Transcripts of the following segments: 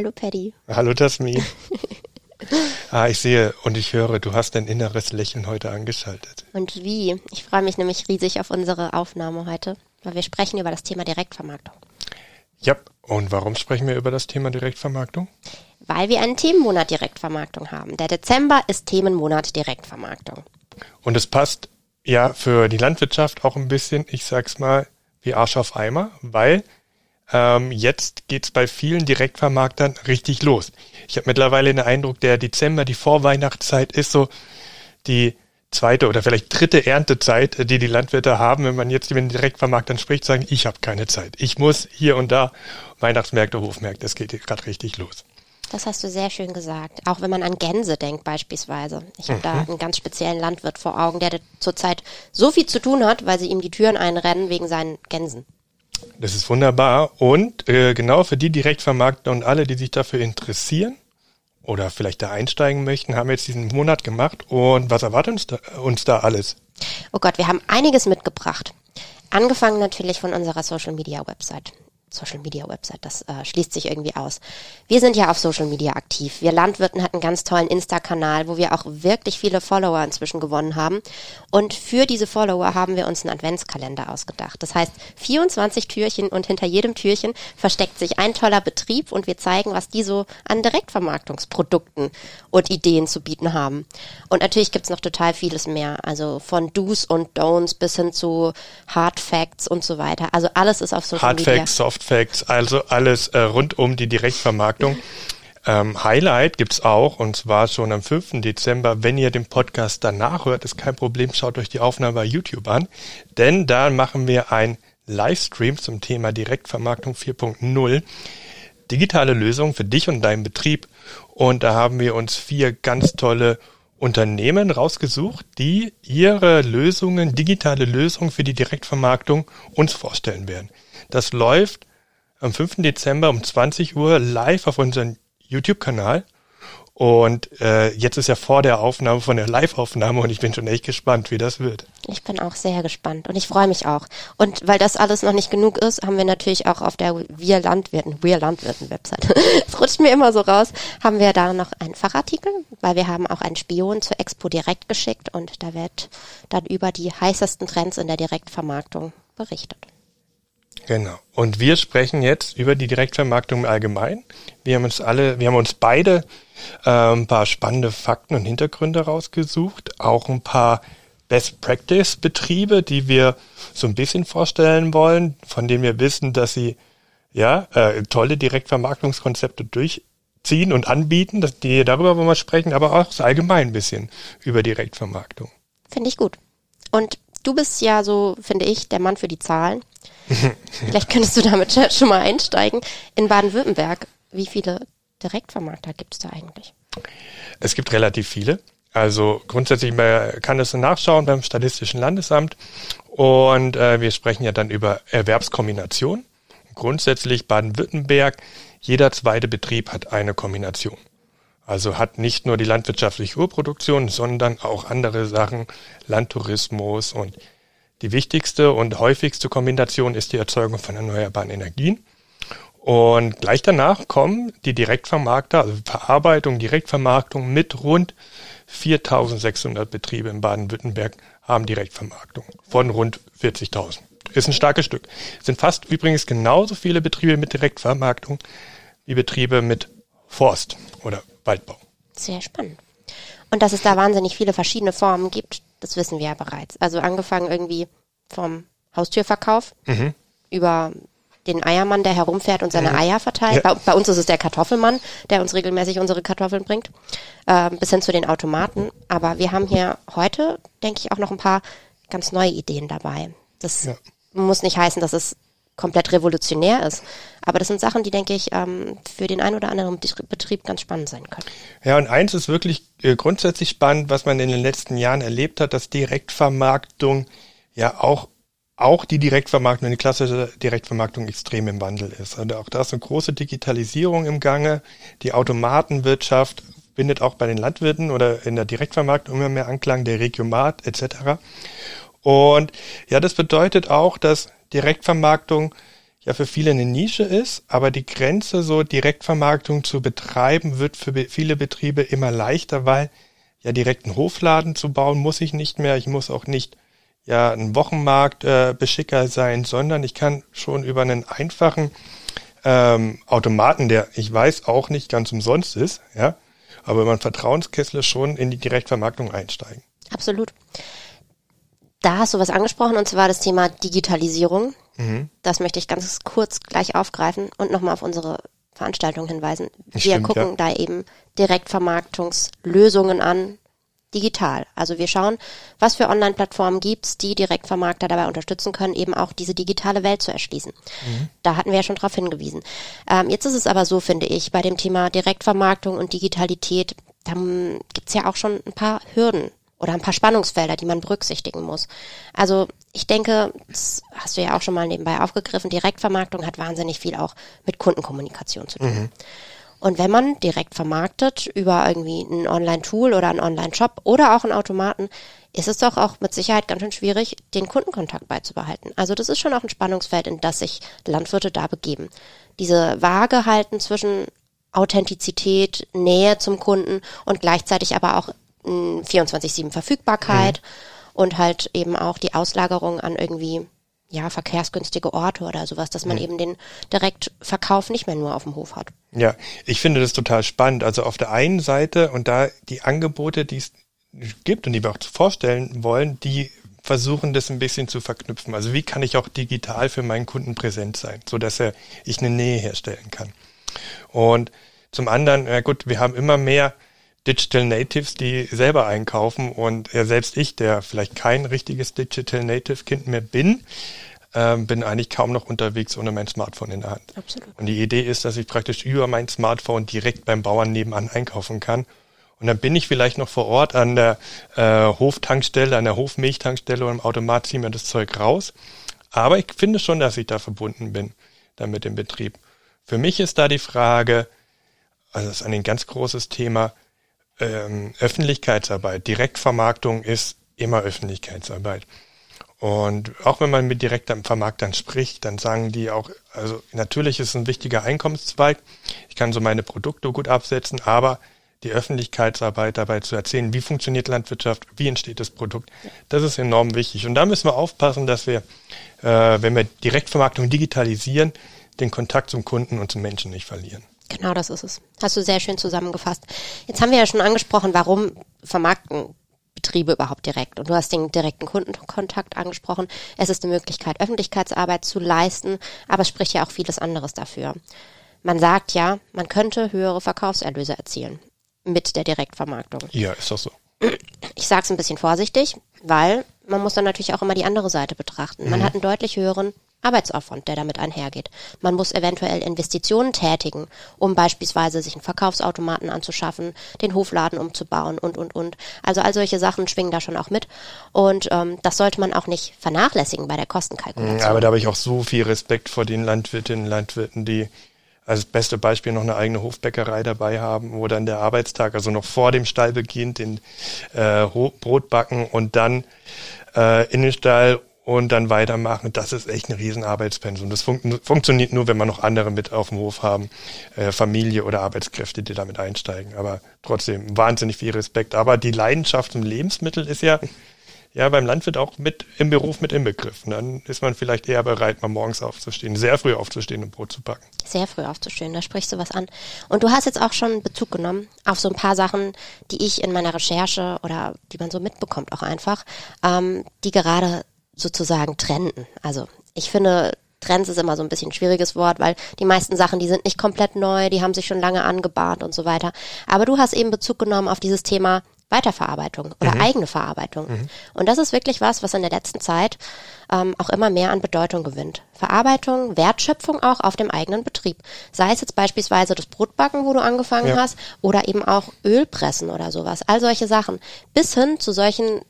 Hallo Paddy. Hallo Tasmin. ah, ich sehe und ich höre, du hast dein inneres Lächeln heute angeschaltet. Und wie? Ich freue mich nämlich riesig auf unsere Aufnahme heute, weil wir sprechen über das Thema Direktvermarktung. Ja, und warum sprechen wir über das Thema Direktvermarktung? Weil wir einen Themenmonat Direktvermarktung haben. Der Dezember ist Themenmonat Direktvermarktung. Und es passt ja für die Landwirtschaft auch ein bisschen, ich sag's mal, wie Arsch auf Eimer, weil ähm, jetzt geht's bei vielen Direktvermarktern richtig los. Ich habe mittlerweile den Eindruck, der Dezember, die Vorweihnachtszeit ist so die zweite oder vielleicht dritte Erntezeit, die die Landwirte haben, wenn man jetzt mit den Direktvermarktern spricht, sagen, ich habe keine Zeit. Ich muss hier und da Weihnachtsmärkte, Hofmärkte, es geht gerade richtig los. Das hast du sehr schön gesagt. Auch wenn man an Gänse denkt beispielsweise. Ich habe mhm. da einen ganz speziellen Landwirt vor Augen, der zurzeit so viel zu tun hat, weil sie ihm die Türen einrennen wegen seinen Gänsen. Das ist wunderbar. Und äh, genau für die Direktvermarkter und alle, die sich dafür interessieren oder vielleicht da einsteigen möchten, haben wir jetzt diesen Monat gemacht. Und was erwartet uns da, uns da alles? Oh Gott, wir haben einiges mitgebracht. Angefangen natürlich von unserer Social Media Website. Social Media Website, das äh, schließt sich irgendwie aus. Wir sind ja auf Social Media aktiv. Wir Landwirten hatten einen ganz tollen Insta-Kanal, wo wir auch wirklich viele Follower inzwischen gewonnen haben. Und für diese Follower haben wir uns einen Adventskalender ausgedacht. Das heißt, 24 Türchen und hinter jedem Türchen versteckt sich ein toller Betrieb und wir zeigen, was die so an Direktvermarktungsprodukten und Ideen zu bieten haben. Und natürlich gibt's noch total vieles mehr. Also von Do's und Don'ts bis hin zu Hard Facts und so weiter. Also alles ist auf Social Hard Media. Facts, Soft Facts, also alles äh, rund um die Direktvermarktung. Ähm, Highlight gibt's auch und zwar schon am 5. Dezember. Wenn ihr den Podcast danach hört, ist kein Problem, schaut euch die Aufnahme bei YouTube an, denn da machen wir ein Livestream zum Thema Direktvermarktung 4.0. Digitale Lösung für dich und deinen Betrieb. Und da haben wir uns vier ganz tolle Unternehmen rausgesucht, die ihre Lösungen, digitale Lösungen für die Direktvermarktung uns vorstellen werden. Das läuft am 5. Dezember um 20 Uhr live auf unserem YouTube-Kanal. Und äh, jetzt ist ja vor der Aufnahme von der Live-Aufnahme und ich bin schon echt gespannt, wie das wird. Ich bin auch sehr gespannt und ich freue mich auch. Und weil das alles noch nicht genug ist, haben wir natürlich auch auf der Wir Landwirten, Wir Landwirten Website, es rutscht mir immer so raus, haben wir da noch einen Fachartikel, weil wir haben auch einen Spion zur Expo direkt geschickt und da wird dann über die heißesten Trends in der Direktvermarktung berichtet. Genau. Und wir sprechen jetzt über die Direktvermarktung im Allgemeinen. Wir haben uns alle, wir haben uns beide äh, ein paar spannende Fakten und Hintergründe rausgesucht, auch ein paar Best Practice Betriebe, die wir so ein bisschen vorstellen wollen, von denen wir wissen, dass sie ja äh, tolle Direktvermarktungskonzepte durchziehen und anbieten. dass die darüber wollen wir sprechen, aber auch so allgemein ein bisschen über Direktvermarktung. Finde ich gut. Und du bist ja so, finde ich, der Mann für die Zahlen. Vielleicht könntest du damit schon mal einsteigen. In Baden-Württemberg, wie viele Direktvermarkter gibt es da eigentlich? Es gibt relativ viele. Also grundsätzlich kann es nachschauen beim Statistischen Landesamt und äh, wir sprechen ja dann über Erwerbskombination. Grundsätzlich Baden-Württemberg, jeder zweite Betrieb hat eine Kombination. Also hat nicht nur die landwirtschaftliche Urproduktion, sondern auch andere Sachen, Landtourismus und die wichtigste und häufigste Kombination ist die Erzeugung von erneuerbaren Energien. Und gleich danach kommen die Direktvermarkter, also Verarbeitung, Direktvermarktung mit rund 4600 Betriebe in Baden-Württemberg haben Direktvermarktung von rund 40.000. Ist ein starkes Stück. Es sind fast übrigens genauso viele Betriebe mit Direktvermarktung wie Betriebe mit Forst oder Waldbau. Sehr spannend. Und dass es da wahnsinnig viele verschiedene Formen gibt, das wissen wir ja bereits. Also angefangen irgendwie vom Haustürverkauf mhm. über den Eiermann, der herumfährt und seine mhm. Eier verteilt. Ja. Bei, bei, uns ist es der Kartoffelmann, der uns regelmäßig unsere Kartoffeln bringt, äh, bis hin zu den Automaten. Aber wir haben hier heute, denke ich, auch noch ein paar ganz neue Ideen dabei. Das ja. muss nicht heißen, dass es komplett revolutionär ist. Aber das sind Sachen, die, denke ich, ähm, für den einen oder anderen Betrieb ganz spannend sein können. Ja, und eins ist wirklich äh, grundsätzlich spannend, was man in den letzten Jahren erlebt hat, dass Direktvermarktung ja auch auch die Direktvermarktung, die klassische Direktvermarktung extrem im Wandel ist. Also auch da ist eine große Digitalisierung im Gange. Die Automatenwirtschaft findet auch bei den Landwirten oder in der Direktvermarktung immer mehr Anklang, der Regiomat etc. Und ja, das bedeutet auch, dass Direktvermarktung ja für viele eine Nische ist, aber die Grenze so Direktvermarktung zu betreiben wird für viele Betriebe immer leichter, weil ja direkt einen Hofladen zu bauen muss ich nicht mehr. Ich muss auch nicht ja ein Wochenmarktbeschicker äh, sein, sondern ich kann schon über einen einfachen ähm, Automaten, der ich weiß auch nicht ganz umsonst ist, ja, aber über einen Vertrauenskessel schon in die Direktvermarktung einsteigen. Absolut. Da hast du was angesprochen und zwar das Thema Digitalisierung. Mhm. Das möchte ich ganz kurz gleich aufgreifen und nochmal auf unsere Veranstaltung hinweisen. Wir Stimmt, gucken ja. da eben Direktvermarktungslösungen an, digital. Also wir schauen, was für Online-Plattformen gibt's, die Direktvermarkter dabei unterstützen können, eben auch diese digitale Welt zu erschließen. Mhm. Da hatten wir ja schon darauf hingewiesen. Ähm, jetzt ist es aber so, finde ich, bei dem Thema Direktvermarktung und Digitalität, da gibt's ja auch schon ein paar Hürden oder ein paar Spannungsfelder, die man berücksichtigen muss. Also ich denke, das hast du ja auch schon mal nebenbei aufgegriffen, Direktvermarktung hat wahnsinnig viel auch mit Kundenkommunikation zu tun. Mhm. Und wenn man direkt vermarktet über irgendwie ein Online-Tool oder einen Online-Shop oder auch einen Automaten, ist es doch auch mit Sicherheit ganz schön schwierig, den Kundenkontakt beizubehalten. Also das ist schon auch ein Spannungsfeld, in das sich Landwirte da begeben. Diese Waage halten zwischen Authentizität, Nähe zum Kunden und gleichzeitig aber auch 24-7 Verfügbarkeit mhm. und halt eben auch die Auslagerung an irgendwie ja, verkehrsgünstige Orte oder sowas, dass man mhm. eben den Direktverkauf nicht mehr nur auf dem Hof hat. Ja, ich finde das total spannend. Also auf der einen Seite und da die Angebote, die es gibt und die wir auch vorstellen wollen, die versuchen das ein bisschen zu verknüpfen. Also wie kann ich auch digital für meinen Kunden präsent sein, so dass er ich eine Nähe herstellen kann. Und zum anderen, ja gut, wir haben immer mehr Digital Natives, die selber einkaufen und ja, selbst ich, der vielleicht kein richtiges Digital Native Kind mehr bin, ähm, bin eigentlich kaum noch unterwegs ohne mein Smartphone in der Hand. Absolut. Und die Idee ist, dass ich praktisch über mein Smartphone direkt beim Bauern nebenan einkaufen kann. Und dann bin ich vielleicht noch vor Ort an der äh, Hoftankstelle, an der Hofmilchtankstelle oder im Automat ziehe mir das Zeug raus. Aber ich finde schon, dass ich da verbunden bin, dann mit dem Betrieb. Für mich ist da die Frage, also das ist ein ganz großes Thema, ähm, Öffentlichkeitsarbeit, Direktvermarktung ist immer Öffentlichkeitsarbeit. Und auch wenn man mit direkten Vermarktern spricht, dann sagen die auch, also natürlich ist es ein wichtiger Einkommenszweig. Ich kann so meine Produkte gut absetzen, aber die Öffentlichkeitsarbeit dabei zu erzählen, wie funktioniert Landwirtschaft, wie entsteht das Produkt, das ist enorm wichtig. Und da müssen wir aufpassen, dass wir, äh, wenn wir Direktvermarktung digitalisieren, den Kontakt zum Kunden und zum Menschen nicht verlieren. Genau, das ist es. Hast du sehr schön zusammengefasst. Jetzt haben wir ja schon angesprochen, warum vermarkten Betriebe überhaupt direkt. Und du hast den direkten Kundenkontakt angesprochen. Es ist eine Möglichkeit, Öffentlichkeitsarbeit zu leisten, aber es spricht ja auch vieles anderes dafür. Man sagt ja, man könnte höhere Verkaufserlöse erzielen mit der Direktvermarktung. Ja, ist doch so. Ich sage es ein bisschen vorsichtig, weil man muss dann natürlich auch immer die andere Seite betrachten. Man mhm. hat einen deutlich höheren Arbeitsaufwand, der damit einhergeht. Man muss eventuell Investitionen tätigen, um beispielsweise sich einen Verkaufsautomaten anzuschaffen, den Hofladen umzubauen und, und, und. Also all solche Sachen schwingen da schon auch mit. Und ähm, das sollte man auch nicht vernachlässigen bei der Kostenkalkulation. Aber da habe ich auch so viel Respekt vor den Landwirtinnen und Landwirten, die als beste Beispiel noch eine eigene Hofbäckerei dabei haben, wo dann der Arbeitstag, also noch vor dem Stall beginnt, den äh, Brot backen und dann äh, in den Stall und dann weitermachen. Das ist echt ein Riesenarbeitspensum. Das fun funktioniert nur, wenn wir noch andere mit auf dem Hof haben, äh, Familie oder Arbeitskräfte, die damit einsteigen. Aber trotzdem wahnsinnig viel Respekt. Aber die Leidenschaft zum Lebensmittel ist ja ja beim Landwirt auch mit im Beruf mit inbegriffen. Dann ist man vielleicht eher bereit, mal morgens aufzustehen, sehr früh aufzustehen und Brot zu backen. Sehr früh aufzustehen, da sprichst du was an. Und du hast jetzt auch schon Bezug genommen auf so ein paar Sachen, die ich in meiner Recherche oder die man so mitbekommt auch einfach, ähm, die gerade sozusagen trenden. Also ich finde, Trends ist immer so ein bisschen ein schwieriges Wort, weil die meisten Sachen, die sind nicht komplett neu, die haben sich schon lange angebahnt und so weiter. Aber du hast eben Bezug genommen auf dieses Thema Weiterverarbeitung oder mhm. eigene Verarbeitung. Mhm. Und das ist wirklich was, was in der letzten Zeit ähm, auch immer mehr an Bedeutung gewinnt. Verarbeitung, Wertschöpfung auch auf dem eigenen Betrieb. Sei es jetzt beispielsweise das Brotbacken, wo du angefangen ja. hast, oder eben auch Ölpressen oder sowas. All solche Sachen. Bis hin zu solchen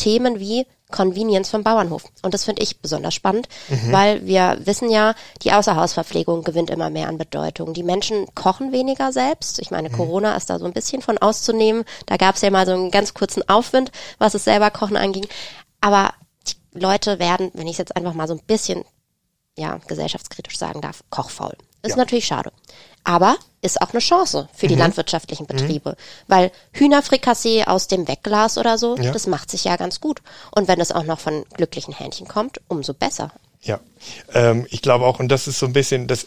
Themen wie Convenience vom Bauernhof. Und das finde ich besonders spannend, mhm. weil wir wissen ja, die Außerhausverpflegung gewinnt immer mehr an Bedeutung. Die Menschen kochen weniger selbst. Ich meine, mhm. Corona ist da so ein bisschen von auszunehmen. Da gab es ja mal so einen ganz kurzen Aufwind, was es selber Kochen anging. Aber die Leute werden, wenn ich es jetzt einfach mal so ein bisschen ja, gesellschaftskritisch sagen darf, kochfaul. Ist Ja. natürlich schade. Aber ist auch eine Chance für die landwirtschaftlichen Betriebe. Weil Hühnerfrikassee aus dem Wegglas oder so, Ja. das macht sich ja ganz gut. Und wenn es auch noch von glücklichen Hähnchen kommt, umso besser. Ja, ähm, ich glaube auch, und das ist so ein bisschen, das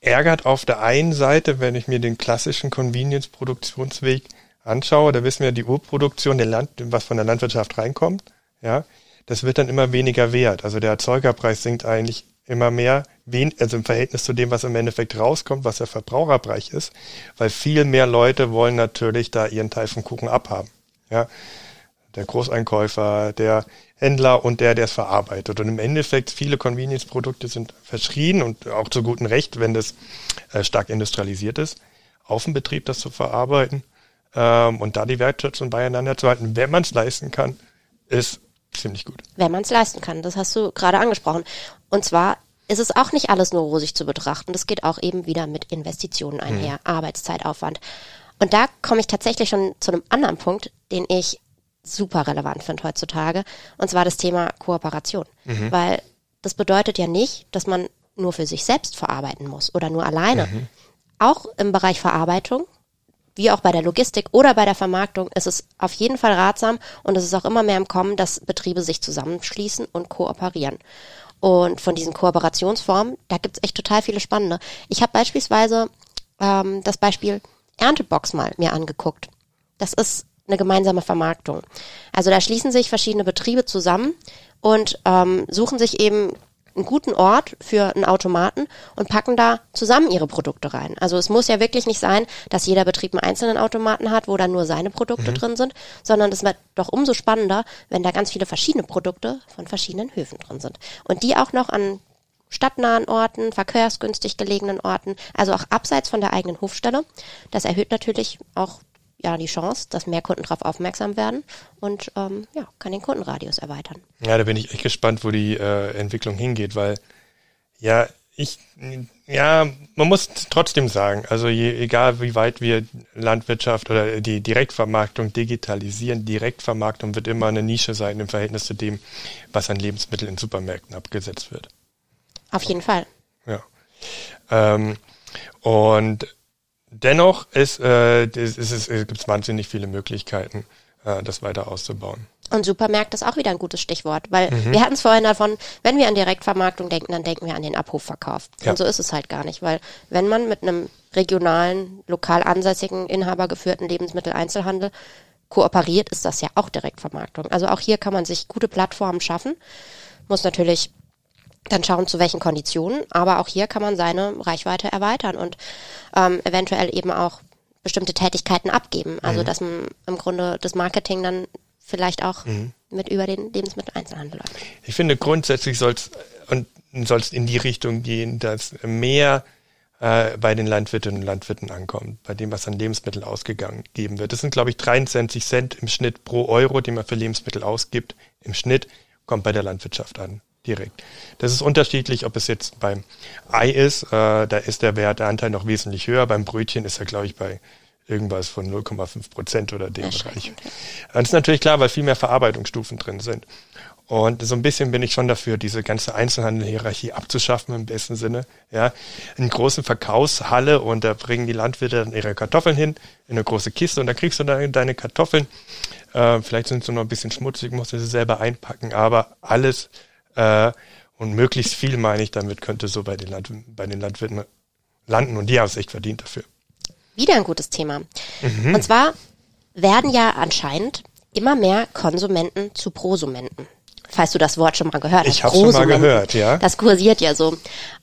ärgert auf der einen Seite, wenn ich mir den klassischen Convenience-Produktionsweg anschaue, da wissen wir, die Urproduktion, der Land, was von der Landwirtschaft reinkommt, ja, das wird dann immer weniger wert. Also der Erzeugerpreis sinkt eigentlich immer mehr, wen, also im Verhältnis zu dem, was im Endeffekt rauskommt, was der Verbraucherpreis ist, weil viel mehr Leute wollen natürlich da ihren Teil vom Kuchen abhaben. Ja, der Großeinkäufer, der Händler und der, der es verarbeitet. Und im Endeffekt, viele Convenience-Produkte sind verschrien und auch zu gutem Recht, wenn das äh, stark industrialisiert ist, auf dem Betrieb das zu verarbeiten ähm, und da die Wertschätzung beieinander zu halten, wenn man es leisten kann, ist ziemlich gut. wenn man es leisten kann. Das hast du gerade angesprochen. Und zwar ist es auch nicht alles nur rosig zu betrachten. Das geht auch eben wieder mit Investitionen einher, Arbeitszeitaufwand. Und da komme ich tatsächlich schon zu einem anderen Punkt, den ich super relevant finde heutzutage, und zwar das Thema Kooperation. Weil das bedeutet ja nicht, dass man nur für sich selbst verarbeiten muss oder nur alleine. Auch im Bereich Verarbeitung wie auch bei der Logistik oder bei der Vermarktung ist es auf jeden Fall ratsam und es ist auch immer mehr im Kommen, dass Betriebe sich zusammenschließen und kooperieren. Und von diesen Kooperationsformen, da gibt's echt total viele spannende. Ich habe beispielsweise ähm, das Beispiel Erntebox mal mir angeguckt. Das ist eine gemeinsame Vermarktung. Also da schließen sich verschiedene Betriebe zusammen und ähm, suchen sich eben einen guten Ort für einen Automaten und packen da zusammen ihre Produkte rein. Also es muss ja wirklich nicht sein, dass jeder Betrieb einen einzelnen Automaten hat, wo dann nur seine Produkte drin sind, sondern es wird doch umso spannender, wenn da ganz viele verschiedene Produkte von verschiedenen Höfen drin sind. Und die auch noch an stadtnahen Orten, verkehrsgünstig gelegenen Orten, also auch abseits von der eigenen Hofstelle. Das erhöht natürlich auch ja die Chance, dass mehr Kunden darauf aufmerksam werden und ähm, ja, kann den Kundenradius erweitern. Ja, da bin ich echt gespannt, wo die äh, Entwicklung hingeht, weil ja, ich, ja, man muss trotzdem sagen, also je, egal wie weit wir Landwirtschaft oder die Direktvermarktung digitalisieren, Direktvermarktung wird immer eine Nische sein im Verhältnis zu dem, was an Lebensmitteln in Supermärkten abgesetzt wird. Auf jeden Fall. Ja. Ähm, und dennoch ist, äh, ist, ist, ist, gibt es wahnsinnig viele Möglichkeiten, äh, das weiter auszubauen. Und Supermärkte ist auch wieder ein gutes Stichwort, weil wir hatten es vorhin davon, wenn wir an Direktvermarktung denken, dann denken wir an den Abhofverkauf. Ja. Und so ist es halt gar nicht, weil wenn man mit einem regionalen, lokal ansässigen, inhabergeführten Lebensmitteleinzelhandel kooperiert, ist das ja auch Direktvermarktung. Also auch hier kann man sich gute Plattformen schaffen, muss natürlich dann schauen, zu welchen Konditionen, aber auch hier kann man seine Reichweite erweitern und ähm, eventuell eben auch bestimmte Tätigkeiten abgeben. Also dass man im Grunde das Marketing dann vielleicht auch mit über den Lebensmitteleinzelhandel läuft. Ich finde grundsätzlich soll es und soll's in die Richtung gehen, dass mehr äh, bei den Landwirtinnen und Landwirten ankommt, bei dem, was an Lebensmitteln ausgegeben wird. Das sind, glaube ich, 23 Cent im Schnitt pro Euro, den man für Lebensmittel ausgibt. Im Schnitt kommt bei der Landwirtschaft an, direkt. Das ist unterschiedlich, ob es jetzt beim Ei ist, äh, da ist der Wert, der Anteil noch wesentlich höher. Beim Brötchen ist er, glaube ich, bei irgendwas von 0,5 Prozent oder dem Bereich. Das ist natürlich klar, weil viel mehr Verarbeitungsstufen drin sind. Und so ein bisschen bin ich schon dafür, diese ganze Einzelhandelhierarchie abzuschaffen im besten Sinne. Ja, in großen Verkaufshalle und da bringen die Landwirte dann ihre Kartoffeln hin in eine große Kiste und da kriegst du dann deine Kartoffeln. Äh, vielleicht sind sie noch ein bisschen schmutzig, musst du sie selber einpacken, aber alles äh, und möglichst viel meine ich damit könnte so bei den, Land bei den Landwirten landen und die haben es echt verdient dafür. Wieder ein gutes Thema. Mhm. Und zwar werden ja anscheinend immer mehr Konsumenten zu Prosumenten. Falls du das Wort schon mal gehört hast. Ich hab's schon mal gehört, ja. Das kursiert ja so.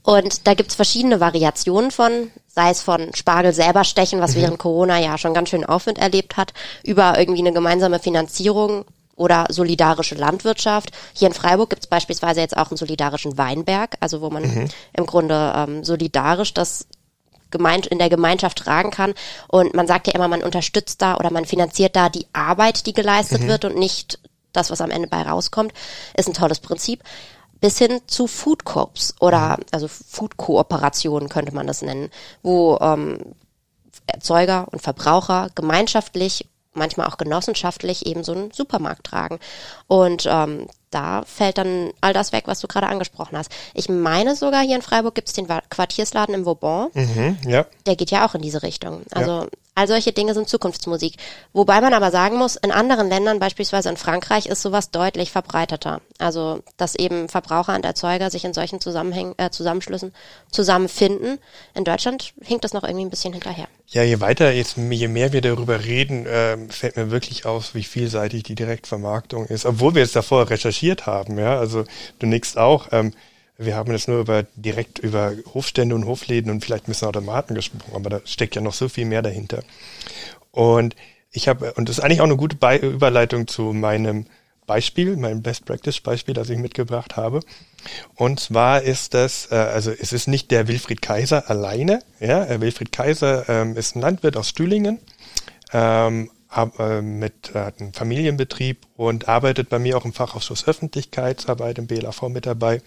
Und da gibt's verschiedene Variationen von, sei es von Spargel selber stechen, was während Corona ja schon ganz schön Aufwind erlebt hat, über irgendwie eine gemeinsame Finanzierung oder solidarische Landwirtschaft. Hier in Freiburg gibt's beispielsweise jetzt auch einen solidarischen Weinberg, also wo man im Grunde ähm, solidarisch das in der Gemeinschaft tragen kann. Und man sagt ja immer, man unterstützt da oder man finanziert da die Arbeit, die geleistet wird und nicht das, was am Ende bei rauskommt. Ist ein tolles Prinzip. Bis hin zu Food Corps oder also Food Kooperationen könnte man das nennen, wo ähm, Erzeuger und Verbraucher gemeinschaftlich manchmal auch genossenschaftlich eben so einen Supermarkt tragen. Und ähm, da fällt dann all das weg, was du gerade angesprochen hast. Ich meine sogar, hier in Freiburg gibt es den Quartiersladen im Vauban. Mhm, ja. Der geht ja auch in diese Richtung. Also ja. All solche Dinge sind Zukunftsmusik. Wobei man aber sagen muss, in anderen Ländern, beispielsweise in Frankreich, ist sowas deutlich verbreiteter. Also, dass eben Verbraucher und Erzeuger sich in solchen Zusammenhängen, äh, Zusammenschlüssen zusammenfinden. In Deutschland hinkt das noch irgendwie ein bisschen hinterher. Ja, je weiter, jetzt, je mehr wir darüber reden, äh, fällt mir wirklich auf, wie vielseitig die Direktvermarktung ist. Obwohl wir jetzt davor recherchiert haben, ja. Also du nickst auch. Ähm, wir haben jetzt nur über direkt über Hofstände und Hofläden und vielleicht ein bisschen Automaten gesprochen, aber da steckt ja noch so viel mehr dahinter. Und ich habe, und das ist eigentlich auch eine gute Be Überleitung zu meinem Beispiel, meinem Best Practice Beispiel, das ich mitgebracht habe. Und zwar ist das, äh, also es ist nicht der Wilfried Kaiser alleine. Ja, äh, Wilfried Kaiser ähm, ist ein Landwirt aus Stühlingen, ähm, hab, äh, mit äh, einem Familienbetrieb und arbeitet bei mir auch im Fachausschuss Öffentlichkeitsarbeit im BLAV mit dabei.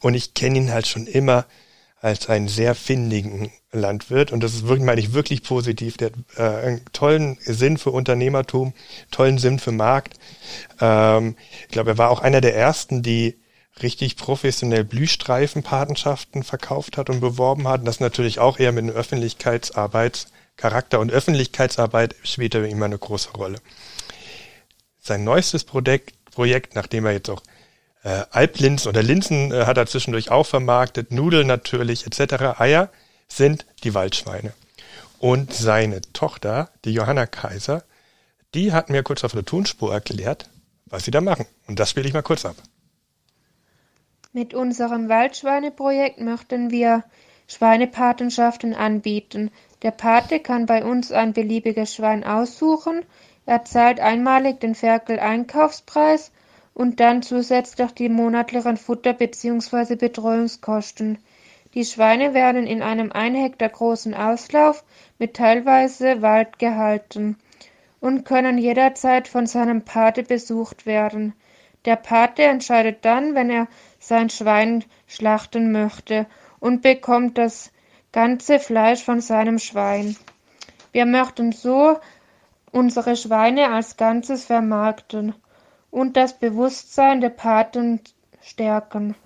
Und ich kenne ihn halt schon immer als einen sehr findigen Landwirt. Und das ist wirklich, meine ich, wirklich positiv. Der hat äh, einen tollen Sinn für Unternehmertum, tollen Sinn für Markt. Ähm, ich glaube, er war auch einer der ersten, die richtig professionell Blühstreifenpatenschaften verkauft hat und beworben hat. Und das natürlich auch eher mit einem Öffentlichkeitsarbeitscharakter. Und Öffentlichkeitsarbeit spielt da immer eine große Rolle. Sein neuestes Projekt, Projekt nachdem er jetzt auch äh, Alplinsen oder Linsen äh, hat er zwischendurch auch vermarktet, Nudeln natürlich etc. Eier sind die Waldschweine. Und seine Tochter, die Johanna Kaiser, die hat mir kurz auf der Tonspur erklärt, was sie da machen. Und das spiele ich mal kurz ab. Mit unserem Waldschweineprojekt möchten wir Schweinepatenschaften anbieten. Der Pate kann bei uns ein beliebiges Schwein aussuchen. Er zahlt einmalig den Ferkel-Einkaufspreis und dann zusätzlich die monatlichen Futter- bzw. Betreuungskosten. Die Schweine werden in einem ein Hektar großen Auslauf mit teilweise Wald gehalten und können jederzeit von seinem Pate besucht werden. Der Pate entscheidet dann, wenn er sein Schwein schlachten möchte und bekommt das ganze Fleisch von seinem Schwein. Wir möchten so unsere Schweine als Ganzes vermarkten und das Bewusstsein der Paten stärken.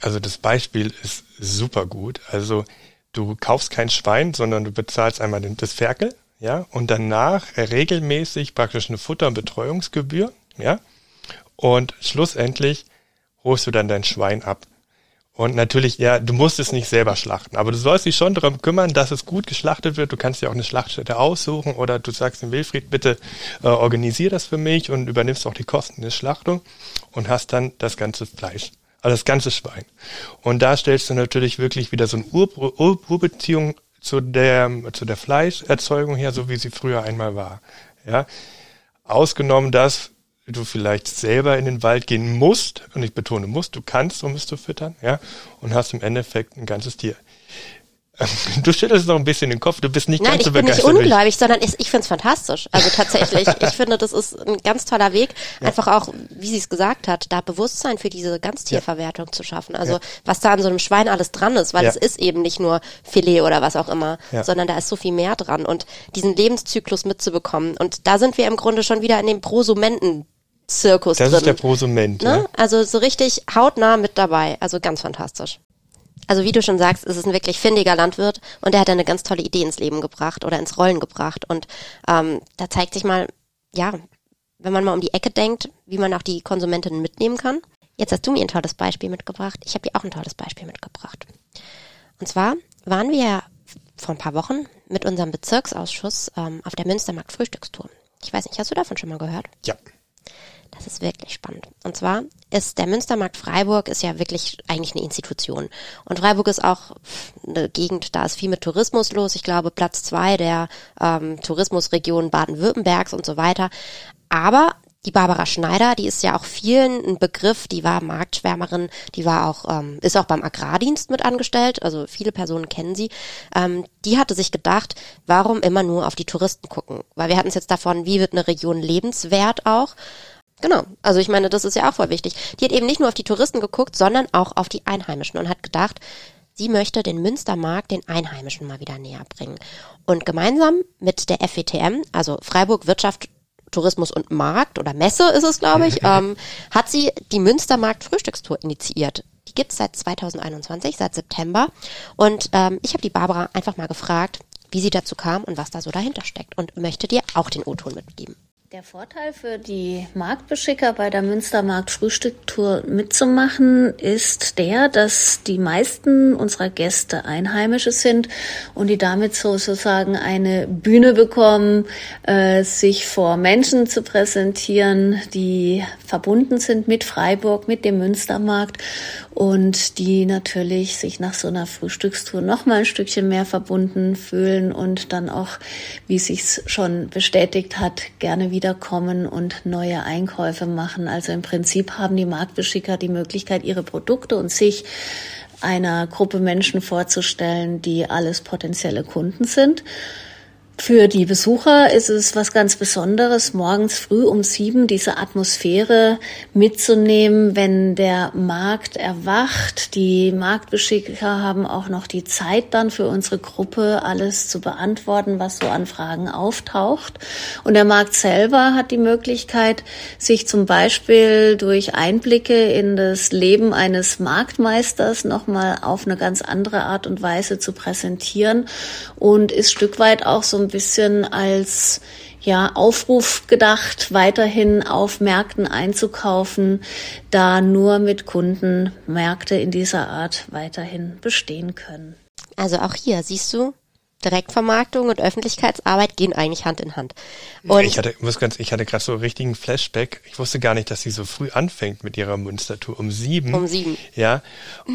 Also das Beispiel ist super gut. Also du kaufst kein Schwein, sondern du bezahlst einmal das Ferkel, ja, und danach regelmäßig praktisch eine Futter- und Betreuungsgebühr, ja, und schlussendlich holst du dann dein Schwein ab. Und natürlich, ja, du musst es nicht selber schlachten, aber du sollst dich schon darum kümmern, dass es gut geschlachtet wird. Du kannst dir auch eine Schlachtstätte aussuchen oder du sagst dem Wilfried, bitte äh, organisier das für mich und übernimmst auch die Kosten der Schlachtung und hast dann das ganze Fleisch, also das ganze Schwein. Und da stellst du natürlich wirklich wieder so eine Ur Ur Urbeziehung zu der, zu der Fleischerzeugung her, so wie sie früher einmal war. Ja, ausgenommen das, du vielleicht selber in den Wald gehen musst, und ich betone musst, du kannst, um es zu füttern, ja, und hast im Endeffekt ein ganzes Tier. Du schüttelst noch ein bisschen den Kopf, du bist nicht Nein, ganz so begeistert. ich bin nicht ungläubig, sondern ich, ich finde es fantastisch. Also tatsächlich, ich finde, das ist ein ganz toller Weg, ja. einfach auch, wie sie es gesagt hat, da Bewusstsein für diese Ganztierverwertung ja. zu schaffen. Also ja. was da an so einem Schwein alles dran ist, weil es ist eben nicht nur Filet oder was auch immer, sondern da ist so viel mehr dran und diesen Lebenszyklus mitzubekommen. Und da sind wir im Grunde schon wieder in dem Prosumenten Zirkus das drin. ist der Prosument. Ne? Ja. Also so richtig hautnah mit dabei. Also ganz fantastisch. Also wie du schon sagst, ist es ein wirklich findiger Landwirt und er hat eine ganz tolle Idee ins Leben gebracht oder ins Rollen gebracht. Und ähm, da zeigt sich mal, ja, wenn man mal um die Ecke denkt, wie man auch die Konsumentinnen mitnehmen kann. Jetzt hast du mir ein tolles Beispiel mitgebracht. Ich habe dir auch ein tolles Beispiel mitgebracht. Und zwar waren wir vor ein paar Wochen mit unserem Bezirksausschuss ähm, auf der Münstermarkt Frühstückstour. Ich weiß nicht, hast du davon schon mal gehört? Ja. Das ist wirklich spannend. Und zwar ist der Münstermarkt Freiburg ist ja wirklich eigentlich eine Institution. Und Freiburg ist auch eine Gegend, da ist viel mit Tourismus los. Ich glaube, Platz zwei der ähm, Tourismusregion Baden-Württembergs und so weiter. Aber die Barbara Schneider, die ist ja auch vielen ein Begriff, die war Marktschwärmerin, die war auch, ähm, ist auch beim Agrardienst mit angestellt, also viele Personen kennen sie. Ähm, die hatte sich gedacht, warum immer nur auf die Touristen gucken? Weil wir hatten es jetzt davon, wie wird eine Region lebenswert auch. Genau. Also ich meine, das ist ja auch voll wichtig. Die hat eben nicht nur auf die Touristen geguckt, sondern auch auf die Einheimischen und hat gedacht, Sie möchte den Münstermarkt den Einheimischen mal wieder näher bringen. Und gemeinsam mit der FWTM, also Freiburg Wirtschaft, Tourismus und Markt oder Messe ist es, glaube ich, ähm, hat sie die Münstermarkt Frühstückstour initiiert. Die gibt's seit 2021, seit September. Und ähm, ich habe die Barbara einfach mal gefragt, wie sie dazu kam und was da so dahinter steckt und möchte dir auch den O-Ton mitgeben. Der Vorteil für die Marktbeschicker bei der Münstermarkt Frühstücktour mitzumachen ist der, dass die meisten unserer Gäste Einheimische sind und die damit sozusagen eine Bühne bekommen, äh, sich vor Menschen zu präsentieren, die verbunden sind mit Freiburg, mit dem Münstermarkt und die natürlich sich nach so einer Frühstückstour noch mal ein Stückchen mehr verbunden fühlen und dann auch, wie sich's schon bestätigt hat, gerne wiederkommen und neue Einkäufe machen. Also im Prinzip haben die Marktbeschicker die Möglichkeit, ihre Produkte und sich einer Gruppe Menschen vorzustellen, die alles potenzielle Kunden sind. Für die Besucher ist es was ganz Besonderes, morgens früh um sieben diese Atmosphäre mitzunehmen, wenn der Markt erwacht. Die Marktbeschicker haben auch noch die Zeit dann für unsere Gruppe alles zu beantworten, was so an Fragen auftaucht. Und der Markt selber hat die Möglichkeit, sich zum Beispiel durch Einblicke in das Leben eines Marktmeisters nochmal auf eine ganz andere Art und Weise zu präsentieren und ist Stück weit auch so ein bisschen als ja, Aufruf gedacht, weiterhin auf Märkten einzukaufen, da nur mit Kunden Märkte in dieser Art weiterhin bestehen können. Also auch hier siehst du, Direktvermarktung und Öffentlichkeitsarbeit gehen eigentlich Hand in Hand. Und ich hatte, muss ganz, ich hatte gerade so einen richtigen Flashback. Ich wusste gar nicht, dass sie so früh anfängt mit ihrer Münstertour um sieben. Um sieben. Ja.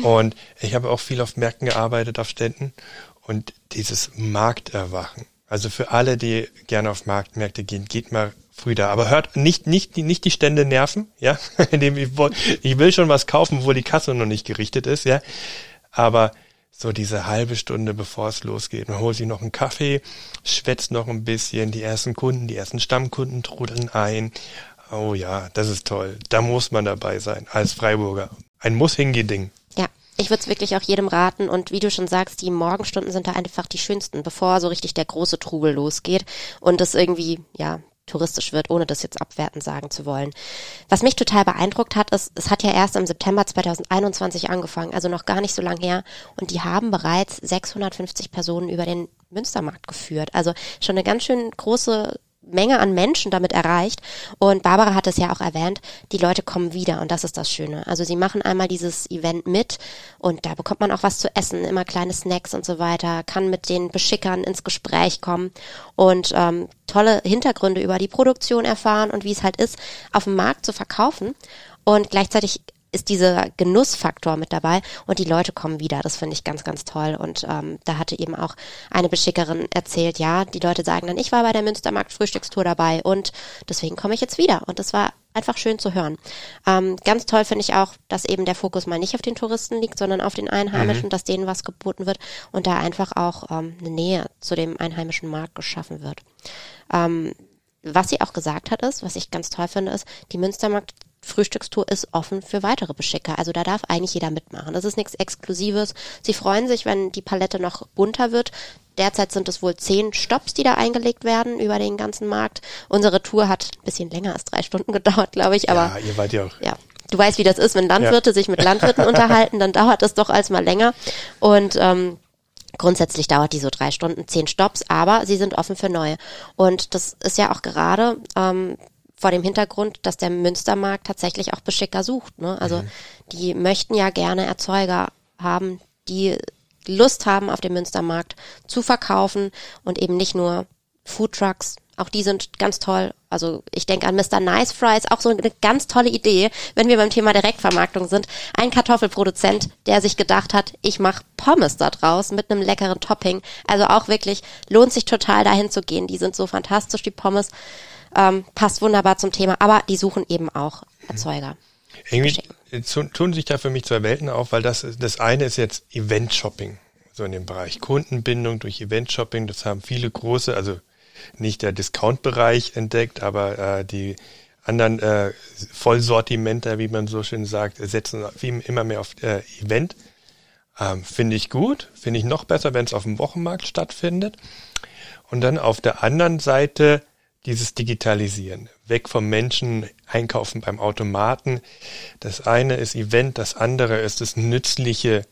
Und ich habe auch viel auf Märkten gearbeitet, auf Ständen. Und dieses Markterwachen also für alle, die gerne auf Marktmärkte gehen, geht mal früh da. Aber hört nicht, nicht, nicht die Stände nerven, ja. ich will schon was kaufen, wo die Kasse noch nicht gerichtet ist, ja. Aber so diese halbe Stunde, bevor es losgeht, man holt sich noch einen Kaffee, schwätzt noch ein bisschen, die ersten Kunden, die ersten Stammkunden trudeln ein. Oh ja, das ist toll. Da muss man dabei sein, als Freiburger. Ein Muss-Hingeh-Ding ich würde es wirklich auch jedem raten und wie du schon sagst, die Morgenstunden sind da einfach die schönsten, bevor so richtig der große Trubel losgeht und es irgendwie, ja, touristisch wird, ohne das jetzt abwertend sagen zu wollen. Was mich total beeindruckt hat, ist, es hat ja erst im September 2021 angefangen, also noch gar nicht so lang her, und die haben bereits 650 Personen über den Münstermarkt geführt. Also schon eine ganz schön große Menge an Menschen damit erreicht. Und Barbara hat es ja auch erwähnt, die Leute kommen wieder und das ist das Schöne. Also sie machen einmal dieses Event mit und da bekommt man auch was zu essen, immer kleine Snacks und so weiter, kann mit den Beschickern ins Gespräch kommen und ähm, tolle Hintergründe über die Produktion erfahren und wie es halt ist, auf dem Markt zu verkaufen. Und gleichzeitig ist dieser Genussfaktor mit dabei und die Leute kommen wieder. Das finde ich ganz, ganz toll. Und ähm, da hatte eben auch eine Beschickerin erzählt, ja, die Leute sagen dann, ich war bei der Münstermarkt Frühstückstour dabei und deswegen komme ich jetzt wieder. Und das war einfach schön zu hören. Ähm, ganz toll finde ich auch, dass eben der Fokus mal nicht auf den Touristen liegt, sondern auf den Einheimischen, mhm. dass denen was geboten wird und da einfach auch ähm, eine Nähe zu dem einheimischen Markt geschaffen wird. Ähm, was sie auch gesagt hat, ist, was ich ganz toll finde, ist, die Münstermarkt Frühstückstour ist offen für weitere Beschicker. Also da darf eigentlich jeder mitmachen. Das ist nichts Exklusives. Sie freuen sich, wenn die Palette noch bunter wird. Derzeit sind es wohl zehn Stops, die da eingelegt werden über den ganzen Markt. Unsere Tour hat ein bisschen länger als drei Stunden gedauert, glaube ich. Aber ja, ihr wart ja auch. Ja, du weißt, wie das ist, wenn Landwirte ja. sich mit Landwirten unterhalten, dann dauert das doch als mal länger. Und ähm, Grundsätzlich dauert die so drei Stunden, zehn Stops, aber sie sind offen für neue. Und das ist ja auch gerade ähm, vor dem Hintergrund, dass der Münstermarkt tatsächlich auch Beschicker sucht. Ne? Also mhm. die möchten ja gerne Erzeuger haben, die Lust haben, auf dem Münstermarkt zu verkaufen und eben nicht nur Foodtrucks. Auch die sind ganz toll. Also ich denke an Mr. Nice Fries, auch so eine ganz tolle Idee, wenn wir beim Thema Direktvermarktung sind. Ein Kartoffelproduzent, der sich gedacht hat, ich mache Pommes da draus mit einem leckeren Topping. Also auch wirklich lohnt sich total dahin zu gehen. Die sind so fantastisch, die Pommes ähm, passt wunderbar zum Thema, aber die suchen eben auch Erzeuger. Irgendwie tun sich da für mich zwei Welten auf, weil das, das eine ist jetzt Event-Shopping, so in dem Bereich Kundenbindung durch Event-Shopping, das haben viele große, also nicht der Discount-Bereich entdeckt, aber äh, die anderen äh, Vollsortimenter, wie man so schön sagt, setzen immer mehr auf äh, Event. Ähm, finde ich gut, finde ich noch besser, wenn es auf dem Wochenmarkt stattfindet. Und dann auf der anderen Seite dieses Digitalisieren. Weg vom Menschen, einkaufen beim Automaten. Das eine ist Event, das andere ist das Nützliche,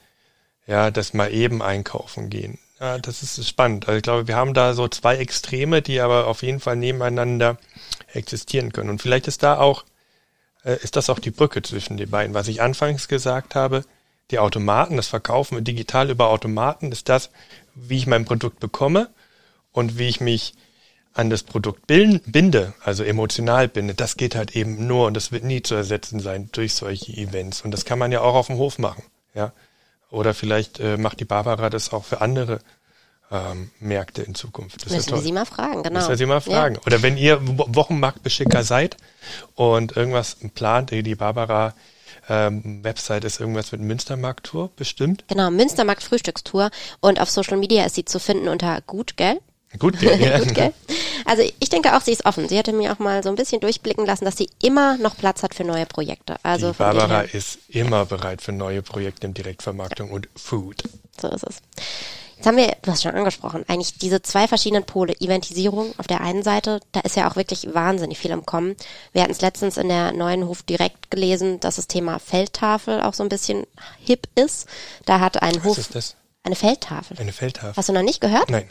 ja, das mal eben einkaufen gehen. Ja, das ist spannend. Also ich glaube, wir haben da so zwei Extreme, die aber auf jeden Fall nebeneinander existieren können. Und vielleicht ist da auch, äh, ist das auch die Brücke zwischen den beiden. Was ich anfangs gesagt habe, die Automaten, das Verkaufen digital über Automaten ist das, wie ich mein Produkt bekomme und wie ich mich an das Produkt binde, also emotional binde, das geht halt eben nur und das wird nie zu ersetzen sein durch solche Events. Und das kann man ja auch auf dem Hof machen, ja. Oder vielleicht äh, macht die Barbara das auch für andere ähm, Märkte in Zukunft. Das Müssen wir sie mal fragen, genau. Müssen wir sie mal fragen. Ja. Oder wenn ihr Wochenmarktbeschicker seid und irgendwas plant, die Barbara ähm, Website ist irgendwas mit Münstermarkt-Tour bestimmt. Genau, Münstermarkt Frühstückstour und auf Social Media ist sie zu finden unter gut, gell? Gut, ja. Gut, gell? Also ich denke auch, sie ist offen. Sie hatte mir auch mal so ein bisschen durchblicken lassen, dass sie immer noch Platz hat für neue Projekte. Also Die Barbara ist immer bereit für neue Projekte in Direktvermarktung und Food. So ist es. Jetzt haben wir, du hast schon angesprochen, eigentlich diese zwei verschiedenen Pole. Eventisierung auf der einen Seite, da ist ja auch wirklich wahnsinnig viel im Kommen. Wir hatten es letztens in der neuen Hof direkt gelesen, dass das Thema Feldtafel auch so ein bisschen hip ist. Da hat ein Was Hof ist das? eine Feldtafel. Eine Feldtafel. Hast du noch nicht gehört? Nein.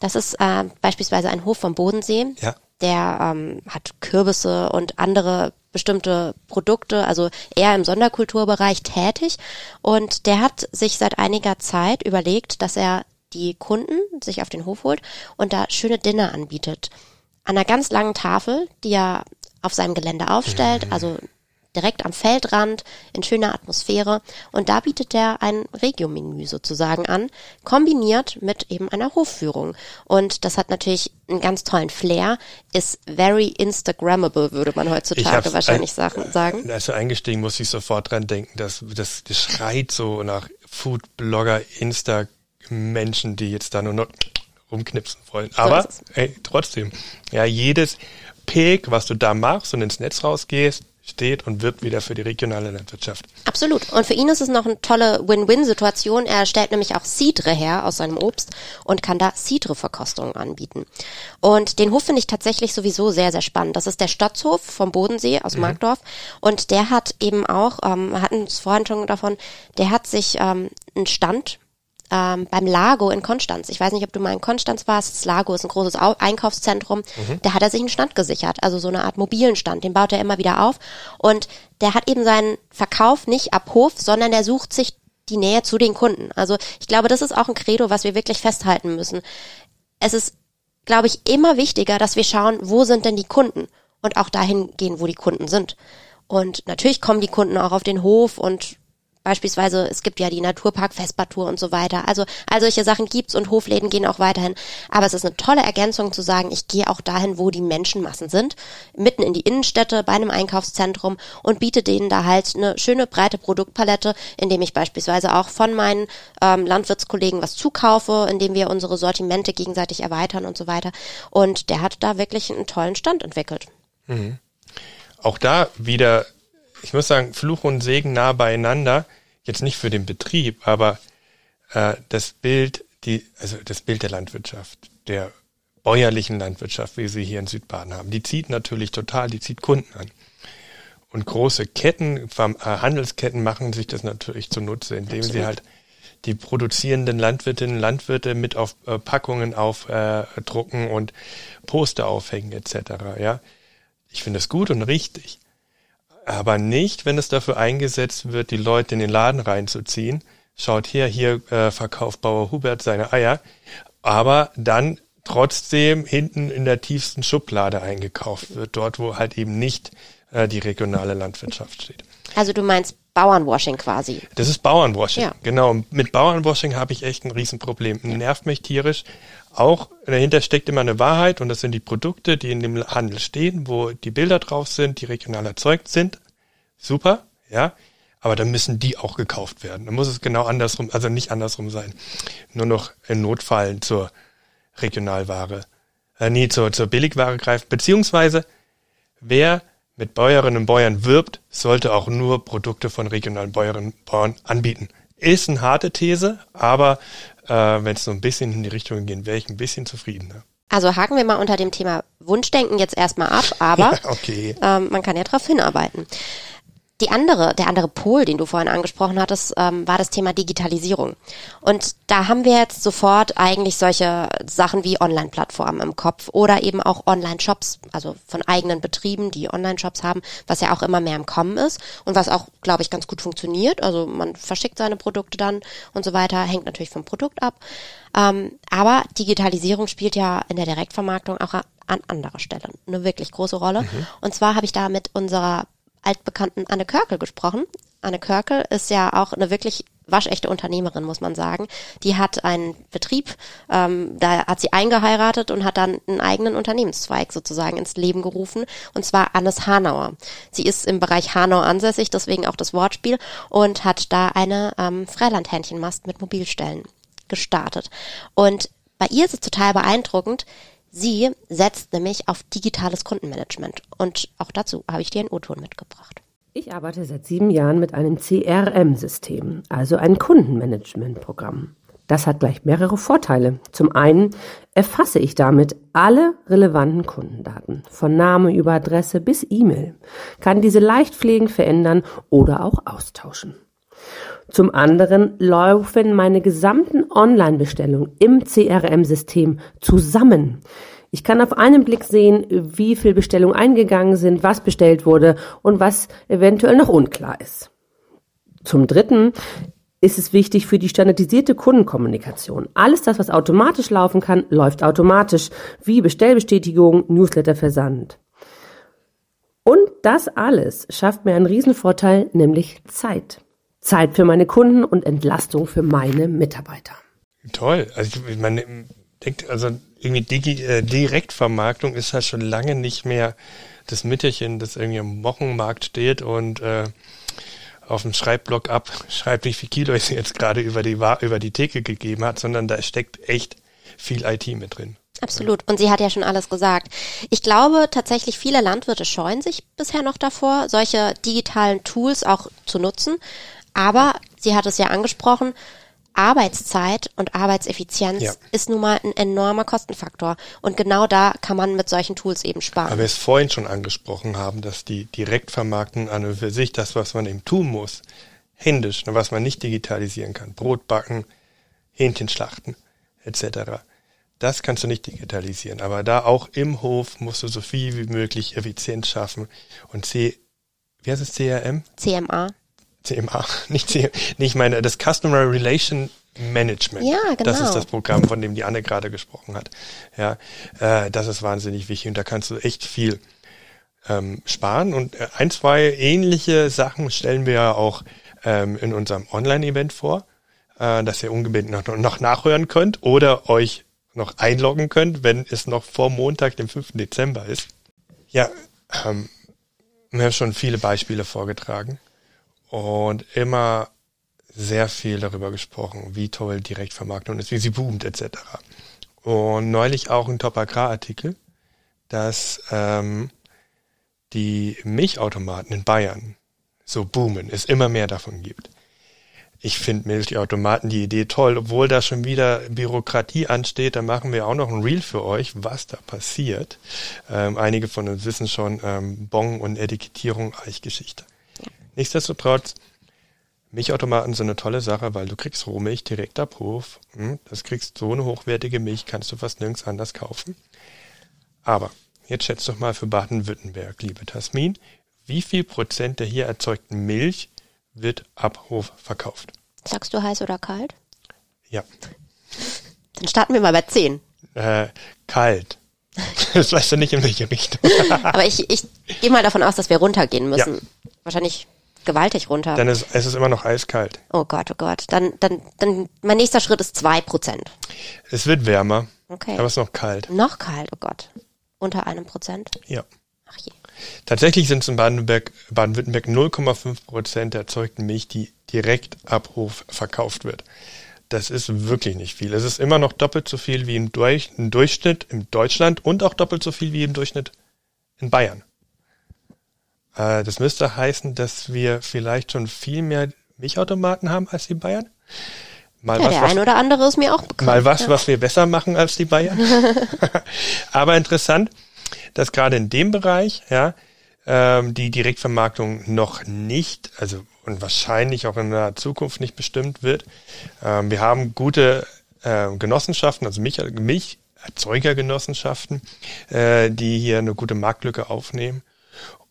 Das ist äh, beispielsweise ein Hof vom Bodensee. Ja. Der ähm, hat Kürbisse und andere bestimmte Produkte, also eher im Sonderkulturbereich tätig. Und der hat sich seit einiger Zeit überlegt, dass er die Kunden sich auf den Hof holt und da schöne Dinner anbietet. An einer ganz langen Tafel, die er auf seinem Gelände aufstellt, Mhm. also direkt am Feldrand, in schöner Atmosphäre. Und da bietet er ein Regio-Menü sozusagen an, kombiniert mit eben einer Hofführung. Und das hat natürlich einen ganz tollen Flair, ist very Instagrammable, würde man heutzutage wahrscheinlich ein- sagen- sagen. Als du eingestiegen, muss ich sofort dran denken, dass das, das schreit so nach Food-Blogger, Insta-Menschen, die jetzt da nur noch rumknipsen wollen. Aber ist ey, trotzdem, ja, jedes Pick, was du da machst und ins Netz rausgehst, steht und wirbt wieder für die regionale Landwirtschaft. Absolut. Und für ihn ist es noch eine tolle Win-Win-Situation. Er stellt nämlich auch Cidre her aus seinem Obst und kann da Cidre-Verkostungen anbieten. Und den Hof finde ich tatsächlich sowieso sehr, sehr spannend. Das ist der Stadtshof vom Bodensee aus Markdorf. Und der hat eben auch, ähm, wir hatten es vorhin schon davon, der hat sich ähm, einen Stand ähm, beim Lago in Konstanz. Ich weiß nicht, ob du mal in Konstanz warst. Das Lago ist ein großes Au Einkaufszentrum. Da hat er sich einen Stand gesichert, also so eine Art mobilen Stand. Den baut er immer wieder auf. Und der hat eben seinen Verkauf nicht ab Hof, sondern der sucht sich die Nähe zu den Kunden. Also ich glaube, das ist auch ein Credo, was wir wirklich festhalten müssen. Es ist, glaube ich, immer wichtiger, dass wir schauen, wo sind denn die Kunden und auch dahin gehen, wo die Kunden sind. Und natürlich kommen die Kunden auch auf den Hof und Beispielsweise, es gibt ja die Naturpark Vespa-Tour und so weiter. Also all solche Sachen gibt's und Hofläden gehen auch weiterhin. Aber es ist eine tolle Ergänzung zu sagen, ich gehe auch dahin, wo die Menschenmassen sind, mitten in die Innenstädte, bei einem Einkaufszentrum und biete denen da halt eine schöne breite Produktpalette, indem ich beispielsweise auch von meinen ähm, Landwirtskollegen was zukaufe, indem wir unsere Sortimente gegenseitig erweitern und so weiter. Und der hat da wirklich einen tollen Stand entwickelt. Auch da wieder, ich muss sagen, Fluch und Segen nah beieinander. Jetzt nicht für den Betrieb, aber äh, das Bild, die, also das Bild der Landwirtschaft, der bäuerlichen Landwirtschaft, wie sie hier in Südbaden haben, die zieht natürlich total, die zieht Kunden an. Und große Ketten, äh, Handelsketten machen sich das natürlich zunutze, indem sie halt die produzierenden Landwirtinnen und Landwirte mit auf äh, Packungen aufdrucken äh, drucken und Poster aufhängen etc. Ja, ich finde es gut und richtig, aber nicht, wenn es dafür eingesetzt wird, die Leute in den Laden reinzuziehen. Schaut her, hier äh, verkauft Bauer Hubert seine Eier, aber dann trotzdem hinten in der tiefsten Schublade eingekauft wird, dort wo halt eben nicht äh, die regionale Landwirtschaft steht. Also du meinst Bauernwashing quasi. Das ist Bauernwashing. Ja. Genau. Mit Bauernwashing habe ich echt ein Riesenproblem. Nervt mich tierisch. Auch dahinter steckt immer eine Wahrheit und das sind die Produkte, die in dem Handel stehen, wo die Bilder drauf sind, die regional erzeugt sind. Super, ja. Aber dann müssen die auch gekauft werden. Dann muss es genau andersrum, also nicht andersrum sein. Nur noch in Notfall zur Regionalware, äh, nee, zur, zur Billigware greifen. Beziehungsweise, wer mit Bäuerinnen und Bäuern wirbt, sollte auch nur Produkte von regionalen Bäuerinnen und Bauern anbieten. Ist eine harte These, aber äh, wenn es so ein bisschen in die Richtung geht, wäre ich ein bisschen zufriedener. Also haken wir mal unter dem Thema Wunschdenken jetzt erstmal ab, aber Ja, okay. ähm, man kann ja darauf hinarbeiten. Die andere, der andere Pol, den du vorhin angesprochen hattest, ähm, war das Thema Digitalisierung. Und da haben wir jetzt sofort eigentlich solche Sachen wie Online-Plattformen im Kopf oder eben auch Online-Shops, also von eigenen Betrieben, die Online-Shops haben, was ja auch immer mehr im Kommen ist und was auch, glaube ich, ganz gut funktioniert. Also man verschickt seine Produkte dann und so weiter, hängt natürlich vom Produkt ab. Ähm, aber Digitalisierung spielt ja in der Direktvermarktung auch an anderer Stelle eine wirklich große Rolle. Und zwar habe ich da mit unserer altbekannten Anne Körkel gesprochen. Anne Körkel ist ja auch eine wirklich waschechte Unternehmerin, muss man sagen. Die hat einen Betrieb, ähm, da hat sie eingeheiratet und hat dann einen eigenen Unternehmenszweig sozusagen ins Leben gerufen, und zwar Annes Hanauer. Sie ist im Bereich Hanau ansässig, deswegen auch das Wortspiel, und hat da eine ähm, Freilandhähnchenmast mit Mobilstellen gestartet. Und bei ihr ist es total beeindruckend, Sie setzt nämlich auf digitales Kundenmanagement. Und auch dazu habe ich dir einen O-Ton mitgebracht. Ich arbeite seit sieben Jahren mit einem CRM-System, also ein Kundenmanagementprogramm. Das hat gleich mehrere Vorteile. Zum einen erfasse ich damit alle relevanten Kundendaten, von Name über Adresse bis E-Mail, kann diese leicht pflegen, verändern oder auch austauschen. Zum anderen laufen meine gesamten Online-Bestellungen im CRM-System zusammen. Ich kann auf einen Blick sehen, wie viel Bestellungen eingegangen sind, was bestellt wurde und was eventuell noch unklar ist. Zum dritten ist es wichtig für die standardisierte Kundenkommunikation. Alles das, was automatisch laufen kann, läuft automatisch, wie Bestellbestätigung, Newsletterversand. Und das alles schafft mir einen Riesenvorteil, nämlich Zeit. Zeit für meine Kunden und Entlastung für meine Mitarbeiter. Toll. Also ich, man denkt, also irgendwie Digi, äh, Direktvermarktung ist halt schon lange nicht mehr das Mütterchen, das irgendwie am Wochenmarkt steht und äh, auf dem Schreibblock abschreibt, wie viel Kilo es jetzt gerade über die, über die Theke gegeben hat, sondern da steckt echt viel IT mit drin. Absolut. Und sie hat ja schon alles gesagt. Ich glaube tatsächlich, viele Landwirte scheuen sich bisher noch davor, solche digitalen Tools auch zu nutzen. Aber sie hat es ja angesprochen, Arbeitszeit und Arbeitseffizienz Ja. ist nun mal ein enormer Kostenfaktor. Und genau da kann man mit solchen Tools eben sparen. Aber wir es vorhin schon angesprochen haben, dass die Direktvermarktung an und für sich das, was man eben tun muss, händisch, ne, was man nicht digitalisieren kann, Brot backen, Hähnchen schlachten, etc. Das kannst du nicht digitalisieren. Aber da auch im Hof musst du so viel wie möglich Effizienz schaffen. Und C, wie heißt es, CRM? CMA. CMA, nicht C, nee, ich meine das Customer Relation Management. Ja, Das genau. ist das Programm, von dem die Anne gerade gesprochen hat. Ja, äh, das ist wahnsinnig wichtig und da kannst du echt viel ähm, sparen. Und äh, ein, zwei ähnliche Sachen stellen wir ja auch ähm, in unserem Online-Event vor, äh, dass ihr ungebeten noch, noch nachhören könnt oder euch noch einloggen könnt, wenn es noch vor Montag, dem 5. Dezember ist. Ja, ähm, wir haben schon viele Beispiele vorgetragen und immer sehr viel darüber gesprochen, wie toll Direktvermarktung ist, wie sie boomt etc. Und neulich auch ein Top-Agrar-Artikel, dass ähm, die Milchautomaten in Bayern so boomen, es immer mehr davon gibt. Ich finde Milchautomaten die Idee toll, obwohl da schon wieder Bürokratie ansteht, da machen wir auch noch ein Reel für euch, was da passiert. Ähm, einige von uns wissen schon, ähm, Bon und Etikettierung, Eichgeschichte. Nichtsdestotrotz, Milchautomaten sind eine tolle Sache, weil du kriegst Rohmilch direkt ab Hof. Hm, Das kriegst so eine hochwertige Milch, kannst du fast nirgends anders kaufen. Aber jetzt schätzt doch mal für Baden-Württemberg, liebe Tasmin, wie viel Prozent der hier erzeugten Milch wird ab Hof verkauft? Sagst du heiß oder kalt? Ja, Dann starten wir mal bei 10. äh, kalt. Das weißt du nicht in welche Richtung. Aber ich, ich gehe mal davon aus, dass wir runtergehen müssen. Wahrscheinlich gewaltig runter. Dann ist es ist immer noch eiskalt. oh Gott, oh Gott. Dann, dann, dann, mein nächster Schritt ist 2%. Es wird wärmer, Okay. aber es ist noch kalt. Noch kalt, oh Gott. Unter einem Prozent? Ja. Ach je. Tatsächlich sind es in Baden-Württemberg Baden 0,5 Prozent der erzeugten Milch, die direkt ab Hof verkauft wird. Das ist wirklich nicht viel. Es ist immer noch doppelt so viel wie im, Durch, im Durchschnitt in Deutschland und auch doppelt so viel wie im Durchschnitt in Bayern. Äh, das müsste heißen, dass wir vielleicht schon viel mehr Milchautomaten haben als die Bayern. Mal ja, was, der was, ein oder andere ist mir auch bekannt. Mal was, ja. was wir besser machen als die Bayern. Aber interessant, dass gerade in dem Bereich, ja, ähm, die Direktvermarktung noch nicht, also und wahrscheinlich auch in der Zukunft nicht bestimmt wird. Ähm, wir haben gute äh, Genossenschaften, also Milch, Milcherzeugergenossenschaften, äh, die hier eine gute Marktlücke aufnehmen.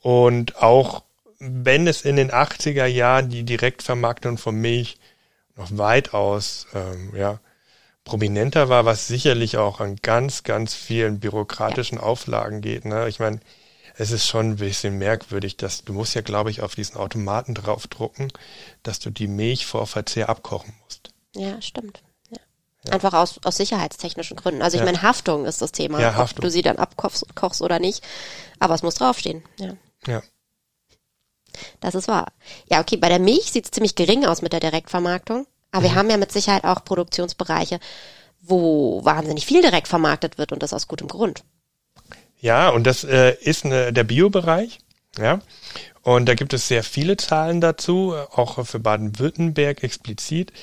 Und auch wenn es in den 80er Jahren die Direktvermarktung von Milch noch weitaus ähm, ja, prominenter war, was sicherlich auch an ganz, ganz vielen bürokratischen Auflagen geht. Ne? Ich meine, es ist schon ein bisschen merkwürdig, dass du musst ja, glaube ich, auf diesen Automaten draufdrucken, dass du die Milch vor Verzehr abkochen musst. Ja, stimmt. Ja. Ja. Einfach aus, aus sicherheitstechnischen Gründen. Also ich ja. meine, Haftung ist das Thema, ja, Haftung. ob du sie dann abkochst kochst oder nicht. Aber es muss draufstehen. Ja. Ja. Das ist wahr. Ja, okay, bei der Milch sieht es ziemlich gering aus mit der Direktvermarktung. Aber mhm. wir haben ja mit Sicherheit auch Produktionsbereiche, wo wahnsinnig viel direkt vermarktet wird und das aus gutem Grund. Ja, und das äh, ist eine, der Biobereich. Ja. Und da gibt es sehr viele Zahlen dazu, auch für Baden-Württemberg explizit.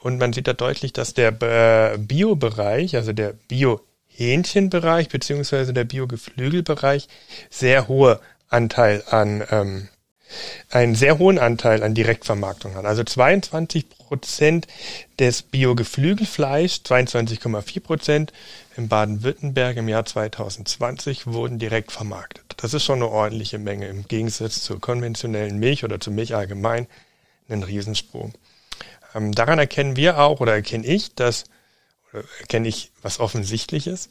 Und man sieht da deutlich, dass der äh, Biobereich, also der Bio-Hähnchenbereich beziehungsweise der Bio-Geflügelbereich sehr hohe Anteil an ähm, einen sehr hohen Anteil an Direktvermarktung hat. Also 22 Prozent des Biogeflügelfleisch, 22,4 Prozent in Baden-Württemberg im Jahr 2020 wurden direkt vermarktet. Das ist schon eine ordentliche Menge im Gegensatz zur konventionellen Milch oder zur Milch allgemein einen Riesensprung. Ähm, daran erkennen wir auch oder erkenne ich, dass oder erkenne ich was offensichtliches.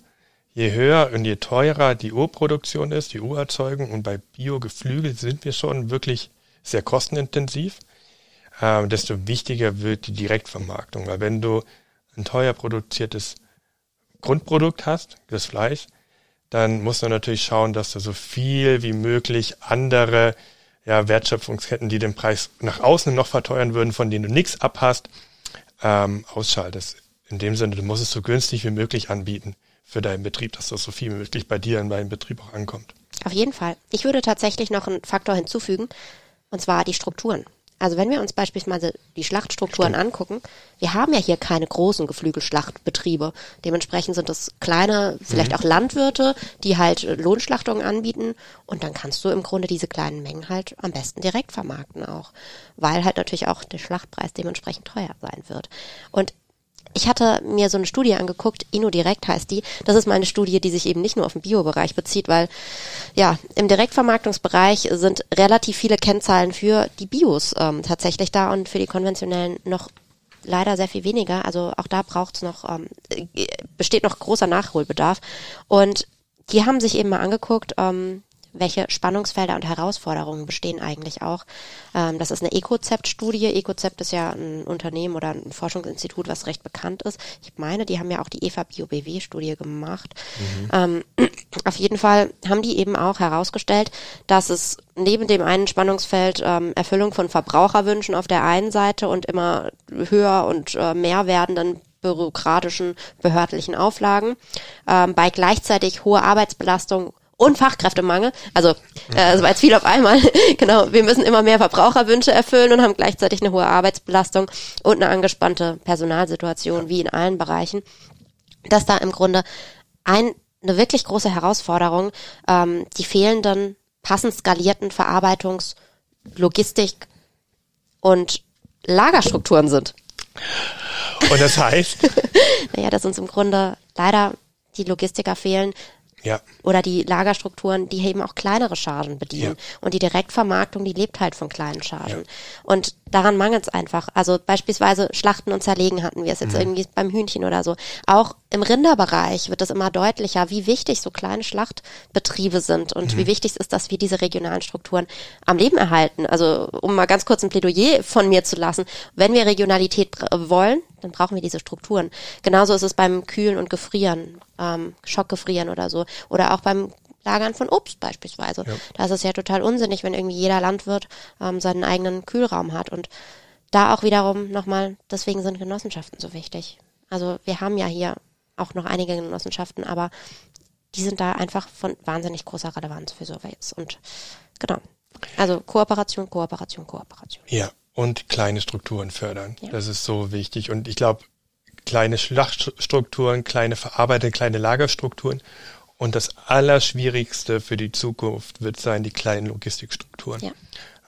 Je höher und je teurer die Urproduktion ist, die Urerzeugung und bei Biogeflügel sind wir schon wirklich sehr kostenintensiv, äh, desto wichtiger wird die Direktvermarktung. Weil wenn du ein teuer produziertes Grundprodukt hast, das Fleisch, dann musst du natürlich schauen, dass du so viel wie möglich andere ja, Wertschöpfungsketten, die den Preis nach außen noch verteuern würden, von denen du nichts abhast, ähm, ausschaltest. In dem Sinne, du musst es so günstig wie möglich anbieten für deinen Betrieb, dass das so viel wie möglich bei dir in deinem Betrieb auch ankommt. Auf jeden Fall. Ich würde tatsächlich noch einen Faktor hinzufügen, und zwar die Strukturen. Also wenn wir uns beispielsweise die Schlachtstrukturen Stimmt. angucken, wir haben ja hier keine großen Geflügelschlachtbetriebe. Dementsprechend sind das kleine, vielleicht mhm. auch Landwirte, die halt Lohnschlachtungen anbieten und dann kannst du im Grunde diese kleinen Mengen halt am besten direkt vermarkten auch, weil halt natürlich auch der Schlachtpreis dementsprechend teuer sein wird. Und ich hatte mir so eine Studie angeguckt, InnoDirect heißt die. Das ist meine Studie, die sich eben nicht nur auf den Biobereich bezieht, weil ja, im Direktvermarktungsbereich sind relativ viele Kennzahlen für die Bios ähm, tatsächlich da und für die konventionellen noch leider sehr viel weniger. Also auch da braucht es noch, ähm, besteht noch großer Nachholbedarf. Und die haben sich eben mal angeguckt, ähm, welche Spannungsfelder und Herausforderungen bestehen eigentlich auch. Ähm, das ist eine Ecozept-Studie. Ecozept ist ja ein Unternehmen oder ein Forschungsinstitut, was recht bekannt ist. Ich meine, die haben ja auch die EVA BioBW-Studie gemacht. Mhm. Ähm, auf jeden Fall haben die eben auch herausgestellt, dass es neben dem einen Spannungsfeld ähm, Erfüllung von Verbraucherwünschen auf der einen Seite und immer höher und äh, mehr werdenden bürokratischen, behördlichen Auflagen, ähm, bei gleichzeitig hoher Arbeitsbelastung und Fachkräftemangel. Also äh, war jetzt viel auf einmal. genau, wir müssen immer mehr Verbraucherwünsche erfüllen und haben gleichzeitig eine hohe Arbeitsbelastung und eine angespannte Personalsituation, wie in allen Bereichen. Dass da im Grunde ein, eine wirklich große Herausforderung ähm, die fehlenden passend skalierten Verarbeitungs-, Logistik- und Lagerstrukturen sind. Und das heißt? naja, dass uns im Grunde leider die Logistiker fehlen, ja. Oder die Lagerstrukturen, die eben auch kleinere Chargen bedienen. Ja. Und die Direktvermarktung, die lebt halt von kleinen Chargen. Ja. Und daran mangelt es einfach. Also beispielsweise Schlachten und Zerlegen hatten wir es jetzt mhm. irgendwie beim Hühnchen oder so. Auch im Rinderbereich wird es immer deutlicher, wie wichtig so kleine Schlachtbetriebe sind und mhm. wie wichtig es ist, dass wir diese regionalen Strukturen am Leben erhalten. Also um mal ganz kurz ein Plädoyer von mir zu lassen. Wenn wir Regionalität wollen, dann brauchen wir diese Strukturen. Genauso ist es beim Kühlen und Gefrieren, ähm, Schockgefrieren oder so. Oder auch beim Lagern von Obst beispielsweise. Ja. Da ist es ja total unsinnig, wenn irgendwie jeder Landwirt ähm, seinen eigenen Kühlraum hat. Und da auch wiederum nochmal, deswegen sind Genossenschaften so wichtig. Also wir haben ja hier auch noch einige Genossenschaften, aber die sind da einfach von wahnsinnig großer Relevanz für sowas. Und genau. Also Kooperation, Kooperation, Kooperation. Ja, und kleine Strukturen fördern. Ja. Das ist so wichtig. Und ich glaube, kleine Schlachtstrukturen, kleine verarbeitete, kleine Lagerstrukturen. Und das Allerschwierigste für die Zukunft wird sein, die kleinen Logistikstrukturen. Ja.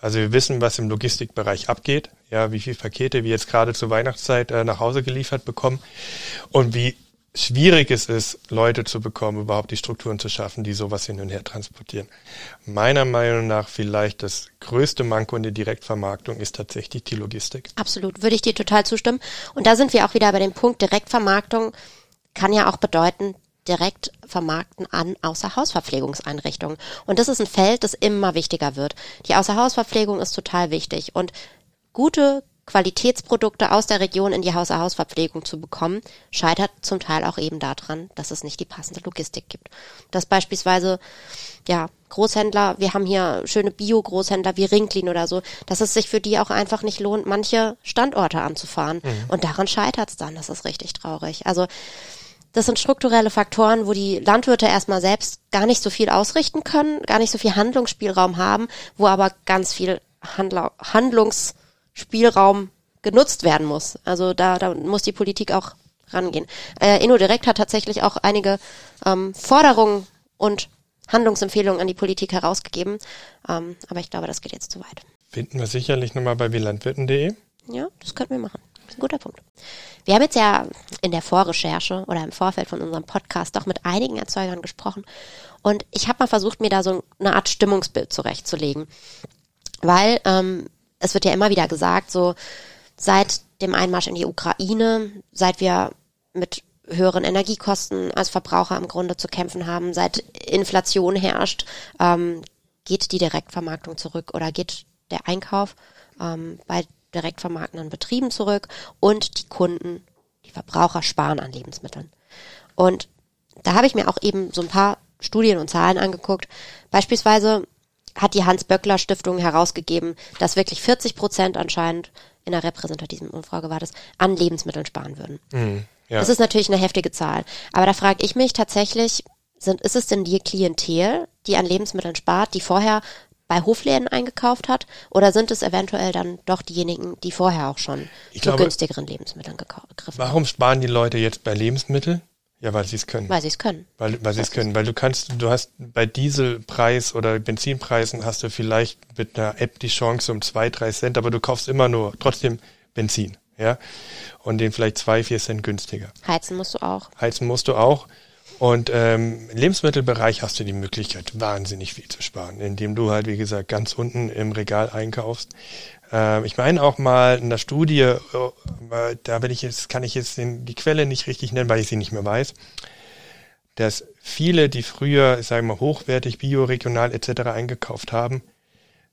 Also wir wissen, was im Logistikbereich abgeht, ja, wie viele Pakete wir jetzt gerade zur Weihnachtszeit äh, nach Hause geliefert bekommen und wie schwierig es ist, Leute zu bekommen, überhaupt die Strukturen zu schaffen, die sowas hin und her transportieren. Meiner Meinung nach vielleicht das größte Manko in der Direktvermarktung ist tatsächlich die Logistik. Absolut, würde ich dir total zustimmen. Und da sind wir auch wieder bei dem Punkt, Direktvermarktung kann ja auch bedeuten, direkt vermarkten an Außerhausverpflegungseinrichtungen. Und das ist ein Feld, das immer wichtiger wird. Die Außerhausverpflegung ist total wichtig und gute Qualitätsprodukte aus der Region in die Außerhausverpflegung zu bekommen, scheitert zum Teil auch eben daran, dass es nicht die passende Logistik gibt. Dass beispielsweise, ja, Großhändler, wir haben hier schöne Bio-Großhändler wie Rinklin oder so, dass es sich für die auch einfach nicht lohnt, manche Standorte anzufahren. Mhm. Und daran scheitert es dann. Das ist richtig traurig. Also das sind strukturelle Faktoren, wo die Landwirte erstmal selbst gar nicht so viel ausrichten können, gar nicht so viel Handlungsspielraum haben, wo aber ganz viel Handla Handlungsspielraum genutzt werden muss. Also da, da muss die Politik auch rangehen. Äh, InnoDirect hat tatsächlich auch einige ähm, Forderungen und Handlungsempfehlungen an die Politik herausgegeben. Ähm, aber ich glaube, das geht jetzt zu weit. Finden wir sicherlich nochmal bei wielandwirten.de. Ja, das könnten wir machen. Das ist ein guter Punkt. Wir haben jetzt ja in der Vorrecherche oder im Vorfeld von unserem Podcast doch mit einigen Erzeugern gesprochen. Und ich habe mal versucht, mir da so eine Art Stimmungsbild zurechtzulegen. Weil ähm, es wird ja immer wieder gesagt, so seit dem Einmarsch in die Ukraine, seit wir mit höheren Energiekosten als Verbraucher im Grunde zu kämpfen haben, seit Inflation herrscht, ähm, geht die Direktvermarktung zurück oder geht der Einkauf ähm, bei direkt vermarktenden Betrieben zurück und die Kunden, die Verbraucher sparen an Lebensmitteln. Und da habe ich mir auch eben so ein paar Studien und Zahlen angeguckt. Beispielsweise hat die Hans-Böckler Stiftung herausgegeben, dass wirklich 40 Prozent anscheinend in der repräsentativen Umfrage war das, an Lebensmitteln sparen würden. Mhm, ja. Das ist natürlich eine heftige Zahl. Aber da frage ich mich tatsächlich, sind, ist es denn die Klientel, die an Lebensmitteln spart, die vorher bei Hofläden eingekauft hat? Oder sind es eventuell dann doch diejenigen, die vorher auch schon ich zu glaube, günstigeren Lebensmitteln gegriffen haben? Warum sparen die Leute jetzt bei Lebensmitteln? Ja, weil sie es können. Weil sie es können. Weil, weil sie es können. Weil du kannst, du hast bei Dieselpreis oder Benzinpreisen hast du vielleicht mit einer App die Chance um zwei, drei Cent, aber du kaufst immer nur trotzdem Benzin, ja. Und den vielleicht zwei, vier Cent günstiger. Heizen musst du auch. Heizen musst du auch. Und ähm, im Lebensmittelbereich hast du die Möglichkeit, wahnsinnig viel zu sparen, indem du halt, wie gesagt, ganz unten im Regal einkaufst. Ähm, ich meine auch mal in der Studie, äh, da will ich jetzt, kann ich jetzt die Quelle nicht richtig nennen, weil ich sie nicht mehr weiß, dass viele, die früher, sagen wir mal, hochwertig, bio, regional etc. eingekauft haben,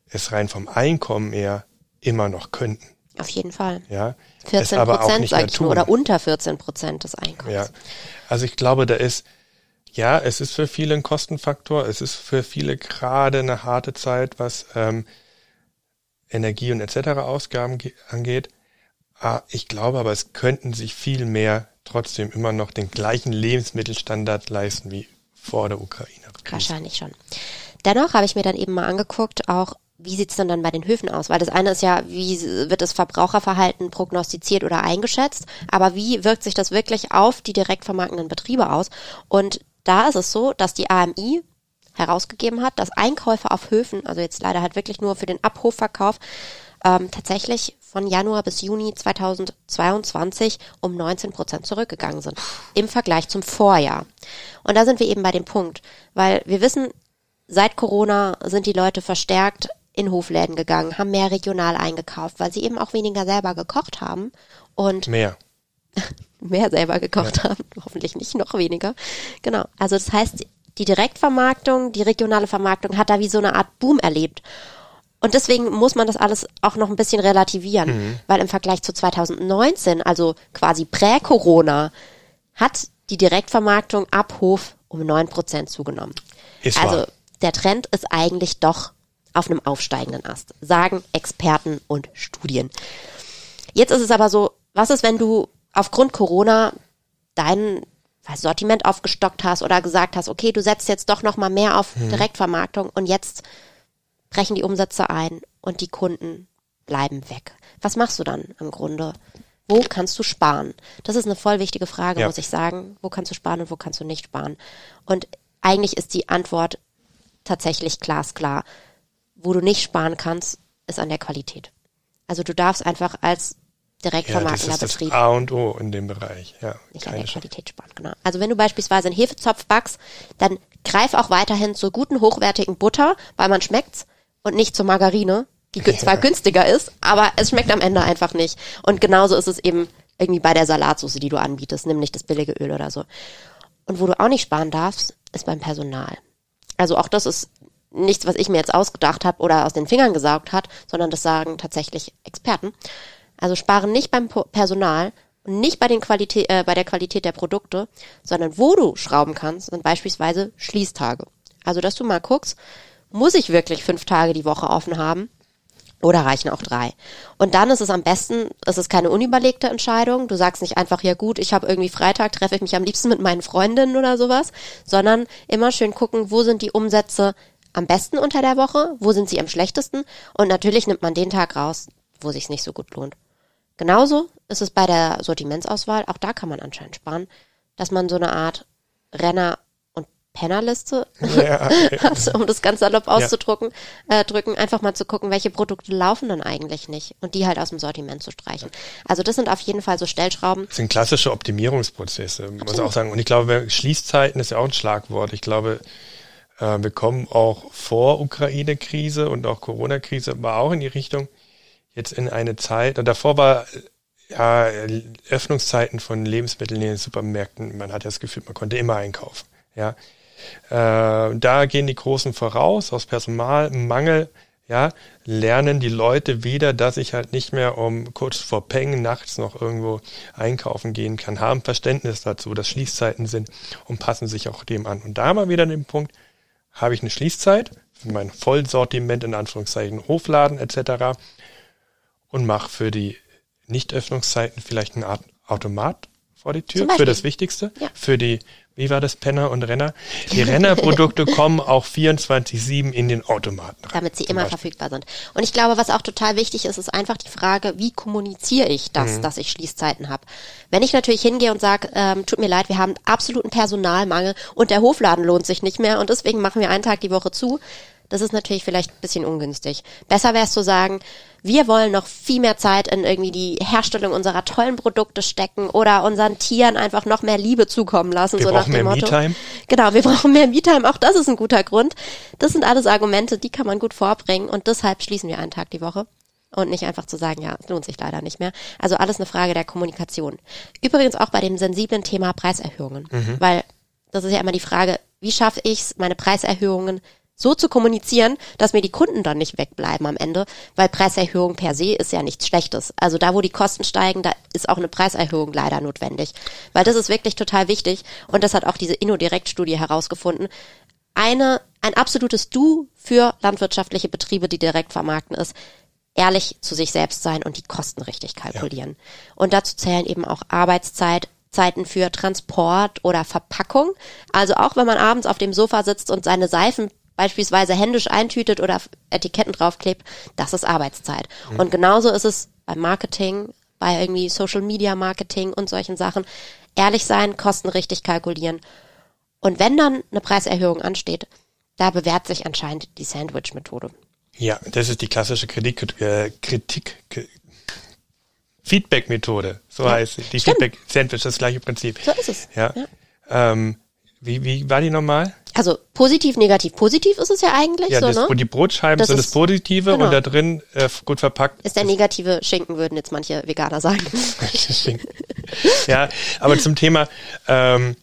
es rein vom Einkommen eher immer noch könnten. Auf jeden Fall. Ja. 14 Prozent, sag ich nur, oder unter 14 Prozent des Einkommens. Ja. Also ich glaube, da ist ja, es ist für viele ein Kostenfaktor. Es ist für viele gerade eine harte Zeit, was ähm, Energie und etc. Ausgaben angeht. Ah, ich glaube aber, es könnten sich viel mehr trotzdem immer noch den gleichen Lebensmittelstandard leisten wie vor der Ukraine. Wahrscheinlich schon. Dennoch habe ich mir dann eben mal angeguckt, auch wie sieht's denn dann bei den Höfen aus? Weil das eine ist ja, wie wird das Verbraucherverhalten prognostiziert oder eingeschätzt, aber wie wirkt sich das wirklich auf die direkt vermarktenden Betriebe aus? Und da ist es so, dass die AMI herausgegeben hat, dass Einkäufe auf Höfen, also jetzt leider halt wirklich nur für den Abhofverkauf, ähm, tatsächlich von Januar bis Juni 2022 um 19 Prozent zurückgegangen sind im Vergleich zum Vorjahr. Und da sind wir eben bei dem Punkt, weil wir wissen, seit Corona sind die Leute verstärkt in Hofläden gegangen, haben mehr regional eingekauft, weil sie eben auch weniger selber gekocht haben und mehr mehr selber gekocht ja. haben, hoffentlich nicht noch weniger. Genau. Also das heißt, die Direktvermarktung, die regionale Vermarktung hat da wie so eine Art Boom erlebt. Und deswegen muss man das alles auch noch ein bisschen relativieren, mhm. weil im Vergleich zu 2019, also quasi prä-Corona, hat die Direktvermarktung ab Hof um neun Prozent zugenommen. Ist also wahr. der Trend ist eigentlich doch auf einem aufsteigenden Ast, sagen Experten und Studien. Jetzt ist es aber so, was ist, wenn du aufgrund Corona dein Sortiment aufgestockt hast oder gesagt hast, okay, du setzt jetzt doch noch mal mehr auf hm. Direktvermarktung und jetzt brechen die Umsätze ein und die Kunden bleiben weg. Was machst du dann im Grunde? Wo kannst du sparen? Das ist eine voll wichtige Frage, ja. muss ich sagen. Wo kannst du sparen und wo kannst du nicht sparen? Und eigentlich ist die Antwort tatsächlich glasklar. Wo du nicht sparen kannst, ist an der Qualität. Also du darfst einfach als Direktvermarktender ja, das ist Betrieb. Das A und O in dem Bereich, ja. Nicht an der Qualität sparen, genau. Also wenn du beispielsweise einen Hefezopf backst, dann greif auch weiterhin zur guten, hochwertigen Butter, weil man schmeckt's und nicht zur Margarine, die ja. zwar günstiger ist, aber es schmeckt am Ende einfach nicht. Und genauso ist es eben irgendwie bei der Salatsauce, die du anbietest, nimm nicht das billige Öl oder so. Und wo du auch nicht sparen darfst, ist beim Personal. Also auch das ist nichts, was ich mir jetzt ausgedacht habe oder aus den Fingern gesaugt hat, sondern das sagen tatsächlich Experten. Also sparen nicht beim Personal und nicht bei, den Qualität, äh, bei der Qualität der Produkte, sondern wo du schrauben kannst, sind beispielsweise Schließtage. Also dass du mal guckst, muss ich wirklich fünf Tage die Woche offen haben? Oder reichen auch drei? Und dann ist es am besten, es ist keine unüberlegte Entscheidung. Du sagst nicht einfach, ja gut, ich habe irgendwie Freitag, treffe ich mich am liebsten mit meinen Freundinnen oder sowas, sondern immer schön gucken, wo sind die Umsätze am besten unter der Woche, wo sind sie am schlechtesten und natürlich nimmt man den Tag raus, wo sich's nicht so gut lohnt. Genauso ist es bei der Sortimentsauswahl, auch da kann man anscheinend sparen, dass man so eine Art Renner Pennerliste, ja, okay. um das ganz salopp auszudrücken, ja. äh, drücken, einfach mal zu gucken, welche Produkte laufen dann eigentlich nicht und die halt aus dem Sortiment zu streichen. Also das sind auf jeden Fall so Stellschrauben. Das sind klassische Optimierungsprozesse, Absolut. muss ich auch sagen. Und ich glaube, Schließzeiten ist ja auch ein Schlagwort. Ich glaube, äh, wir kommen auch vor Ukraine-Krise und auch Corona-Krise, aber auch in die Richtung jetzt in eine Zeit, und davor war ja, Öffnungszeiten von Lebensmitteln in den Supermärkten, man hat ja das Gefühl, man konnte immer einkaufen. Ja, äh, da gehen die Großen voraus, aus Personalmangel, ja, lernen die Leute wieder, dass ich halt nicht mehr um kurz vor Peng nachts noch irgendwo einkaufen gehen kann, haben Verständnis dazu, dass Schließzeiten sind und passen sich auch dem an. Und da wir wieder den Punkt, habe ich eine Schließzeit für mein Vollsortiment in Anführungszeichen Hofladen etc. und mache für die Nichtöffnungszeiten vielleicht eine Art Automat vor die Tür für das Wichtigste, ja. für die wie war das, Penner und Renner? Die Rennerprodukte kommen auch 24-7 in den Automaten rein. Damit sie immer Beispiel. verfügbar sind. Und ich glaube, was auch total wichtig ist, ist einfach die Frage, wie kommuniziere ich das, mhm. dass ich Schließzeiten habe? Wenn ich natürlich hingehe und sage, ähm, tut mir leid, wir haben absoluten Personalmangel und der Hofladen lohnt sich nicht mehr und deswegen machen wir einen Tag die Woche zu, das ist natürlich vielleicht ein bisschen ungünstig. Besser wäre es zu sagen, wir wollen noch viel mehr Zeit in irgendwie die Herstellung unserer tollen Produkte stecken oder unseren Tieren einfach noch mehr Liebe zukommen lassen. Wir so brauchen nach dem mehr Me-Time. Genau, wir brauchen mehr Me-Time. Auch das ist ein guter Grund. Das sind alles Argumente, die kann man gut vorbringen und deshalb schließen wir einen Tag die Woche. Und nicht einfach zu sagen, ja, es lohnt sich leider nicht mehr. Also alles eine Frage der Kommunikation. Übrigens auch bei dem sensiblen Thema Preiserhöhungen. Mhm. Weil das ist ja immer die Frage, wie schaffe ich es, meine Preiserhöhungen so zu kommunizieren, dass mir die Kunden dann nicht wegbleiben am Ende, weil Preiserhöhung per se ist ja nichts Schlechtes. Also da, wo die Kosten steigen, da ist auch eine Preiserhöhung leider notwendig, weil das ist wirklich total wichtig und das hat auch diese Inno-Direkt-Studie herausgefunden. Eine, ein absolutes Du für landwirtschaftliche Betriebe, die direkt vermarkten ist, ehrlich zu sich selbst sein und die Kosten richtig kalkulieren. Ja. Und dazu zählen eben auch Arbeitszeit, Zeiten für Transport oder Verpackung. Also auch wenn man abends auf dem Sofa sitzt und seine Seifen beispielsweise händisch eintütet oder Etiketten draufklebt, das ist Arbeitszeit. Mhm. Und genauso ist es beim Marketing, bei irgendwie Social Media Marketing und solchen Sachen. Ehrlich sein, Kosten richtig kalkulieren. Und wenn dann eine Preiserhöhung ansteht, da bewährt sich anscheinend die Sandwich-Methode. Ja, das ist die klassische Kritik, äh, Kritik, Feedback-Methode, so ja, heißt sie. Die Feedback-Sandwich, das gleiche Prinzip. So ist es. Ja. ja. Ähm, wie, wie war die nochmal? Also positiv, negativ. Positiv ist es ja eigentlich ja, so, das, ne? Die Brotscheiben das sind das Positive genau. und da drin äh, gut verpackt. Ist der negative Schinken, würden jetzt manche Veganer sagen. Ja, aber zum Thema ähm,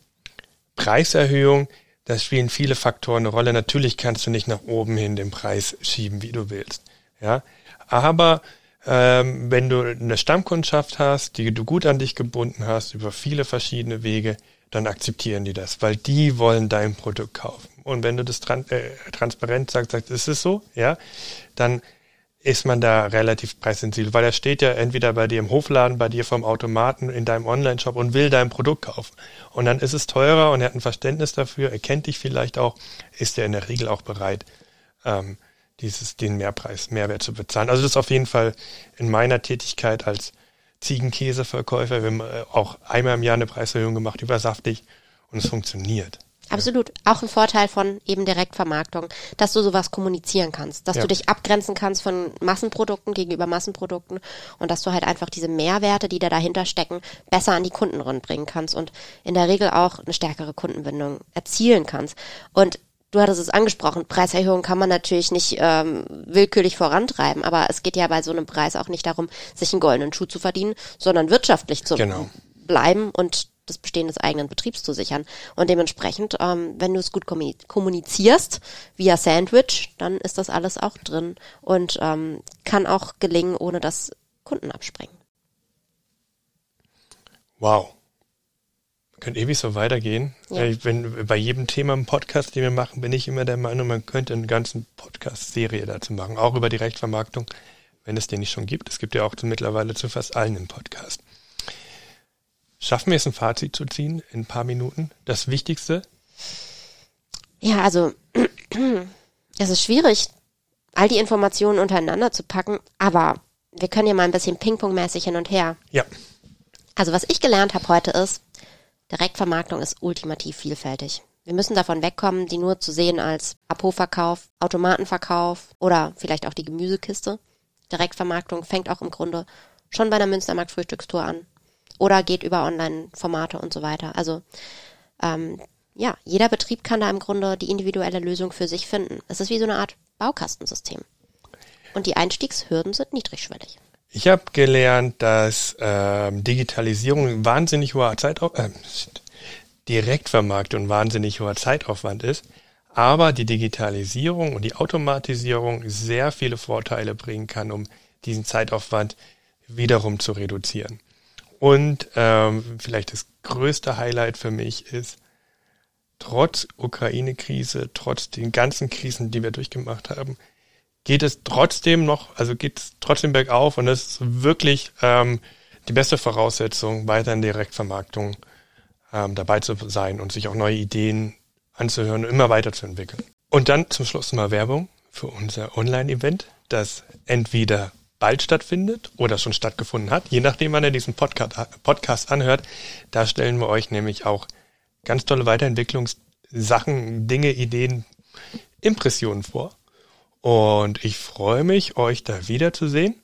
Preiserhöhung, da spielen viele Faktoren eine Rolle. Natürlich kannst du nicht nach oben hin den Preis schieben, wie du willst. Ja, aber ähm, wenn du eine Stammkundschaft hast, die du gut an dich gebunden hast über viele verschiedene Wege, dann akzeptieren die das, weil die wollen dein Produkt kaufen. Und wenn du das tran äh, transparent sagst, sagst, ist es so, ja, dann ist man da relativ preissensibel, weil er steht ja entweder bei dir im Hofladen, bei dir vom Automaten, in deinem Online-Shop und will dein Produkt kaufen. Und dann ist es teurer und er hat ein Verständnis dafür, er kennt dich vielleicht auch, ist er in der Regel auch bereit, ähm, dieses, den Mehrpreis, Mehrwert zu bezahlen. Also das ist auf jeden Fall in meiner Tätigkeit als Ziegenkäseverkäufer. Wir haben äh, auch einmal im Jahr eine Preiserhöhung gemacht über saftig und es funktioniert. Absolut. Auch ein Vorteil von eben Direktvermarktung, dass du sowas kommunizieren kannst, dass ja. du dich abgrenzen kannst von Massenprodukten gegenüber Massenprodukten und dass du halt einfach diese Mehrwerte, die da dahinter stecken, besser an die Kunden ranbringen kannst und in der Regel auch eine stärkere Kundenbindung erzielen kannst. Und du hattest es angesprochen, Preiserhöhungen kann man natürlich nicht ähm, willkürlich vorantreiben, aber es geht ja bei so einem Preis auch nicht darum, sich einen goldenen Schuh zu verdienen, sondern wirtschaftlich zu genau. bleiben und das Bestehen des eigenen Betriebs zu sichern. Und dementsprechend, ähm, wenn du es gut kommunizierst via Sandwich, dann ist das alles auch drin und ähm, kann auch gelingen, ohne dass Kunden abspringen. Wow. Könnte ewig so weitergehen. Ja. Ich bin, bei jedem Thema im Podcast, den wir machen, bin ich immer der Meinung, man könnte eine ganze Podcast-Serie dazu machen, auch über die Rechtvermarktung, wenn es den nicht schon gibt. Es gibt ja auch mittlerweile zu fast allen im Podcast. Schaffen wir es, ein Fazit zu ziehen in ein paar Minuten? Das Wichtigste? Ja, also es ist schwierig, all die Informationen untereinander zu packen, aber wir können ja mal ein bisschen Ping-Pong-mäßig hin und her. Ja. Also was ich gelernt habe heute ist, Direktvermarktung ist ultimativ vielfältig. Wir müssen davon wegkommen, die nur zu sehen als Apo-Verkauf, Automatenverkauf oder vielleicht auch die Gemüsekiste. Direktvermarktung fängt auch im Grunde schon bei der Münstermarkt Frühstückstour an oder geht über Online-Formate und so weiter. Also ähm, ja, jeder Betrieb kann da im Grunde die individuelle Lösung für sich finden. Es ist wie so eine Art Baukastensystem. Und die Einstiegshürden sind niedrigschwellig. Ich habe gelernt, dass ähm, Digitalisierung wahnsinnig hoher Zeitaufwand, äh, Direktvermarktung wahnsinnig hoher Zeitaufwand ist, aber die Digitalisierung und die Automatisierung sehr viele Vorteile bringen kann, um diesen Zeitaufwand wiederum zu reduzieren. Und ähm, vielleicht das größte Highlight für mich ist, trotz Ukraine-Krise, trotz den ganzen Krisen, die wir durchgemacht haben, geht es trotzdem noch, also geht es trotzdem bergauf und das ist wirklich ähm, die beste Voraussetzung, weiter in Direktvermarktung ähm, dabei zu sein und sich auch neue Ideen anzuhören und immer weiterzuentwickeln. Und dann zum Schluss mal Werbung für unser Online-Event, das entweder bald stattfindet oder schon stattgefunden hat, je nachdem, wann ihr diesen Podcast, anhört. Da stellen wir euch nämlich auch ganz tolle Weiterentwicklungssachen, Dinge, Ideen, Impressionen vor. Und ich freue mich, euch da wiederzusehen.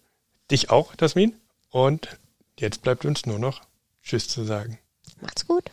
Dich auch, Jasmin. Und jetzt bleibt uns nur noch Tschüss zu sagen. Macht's gut.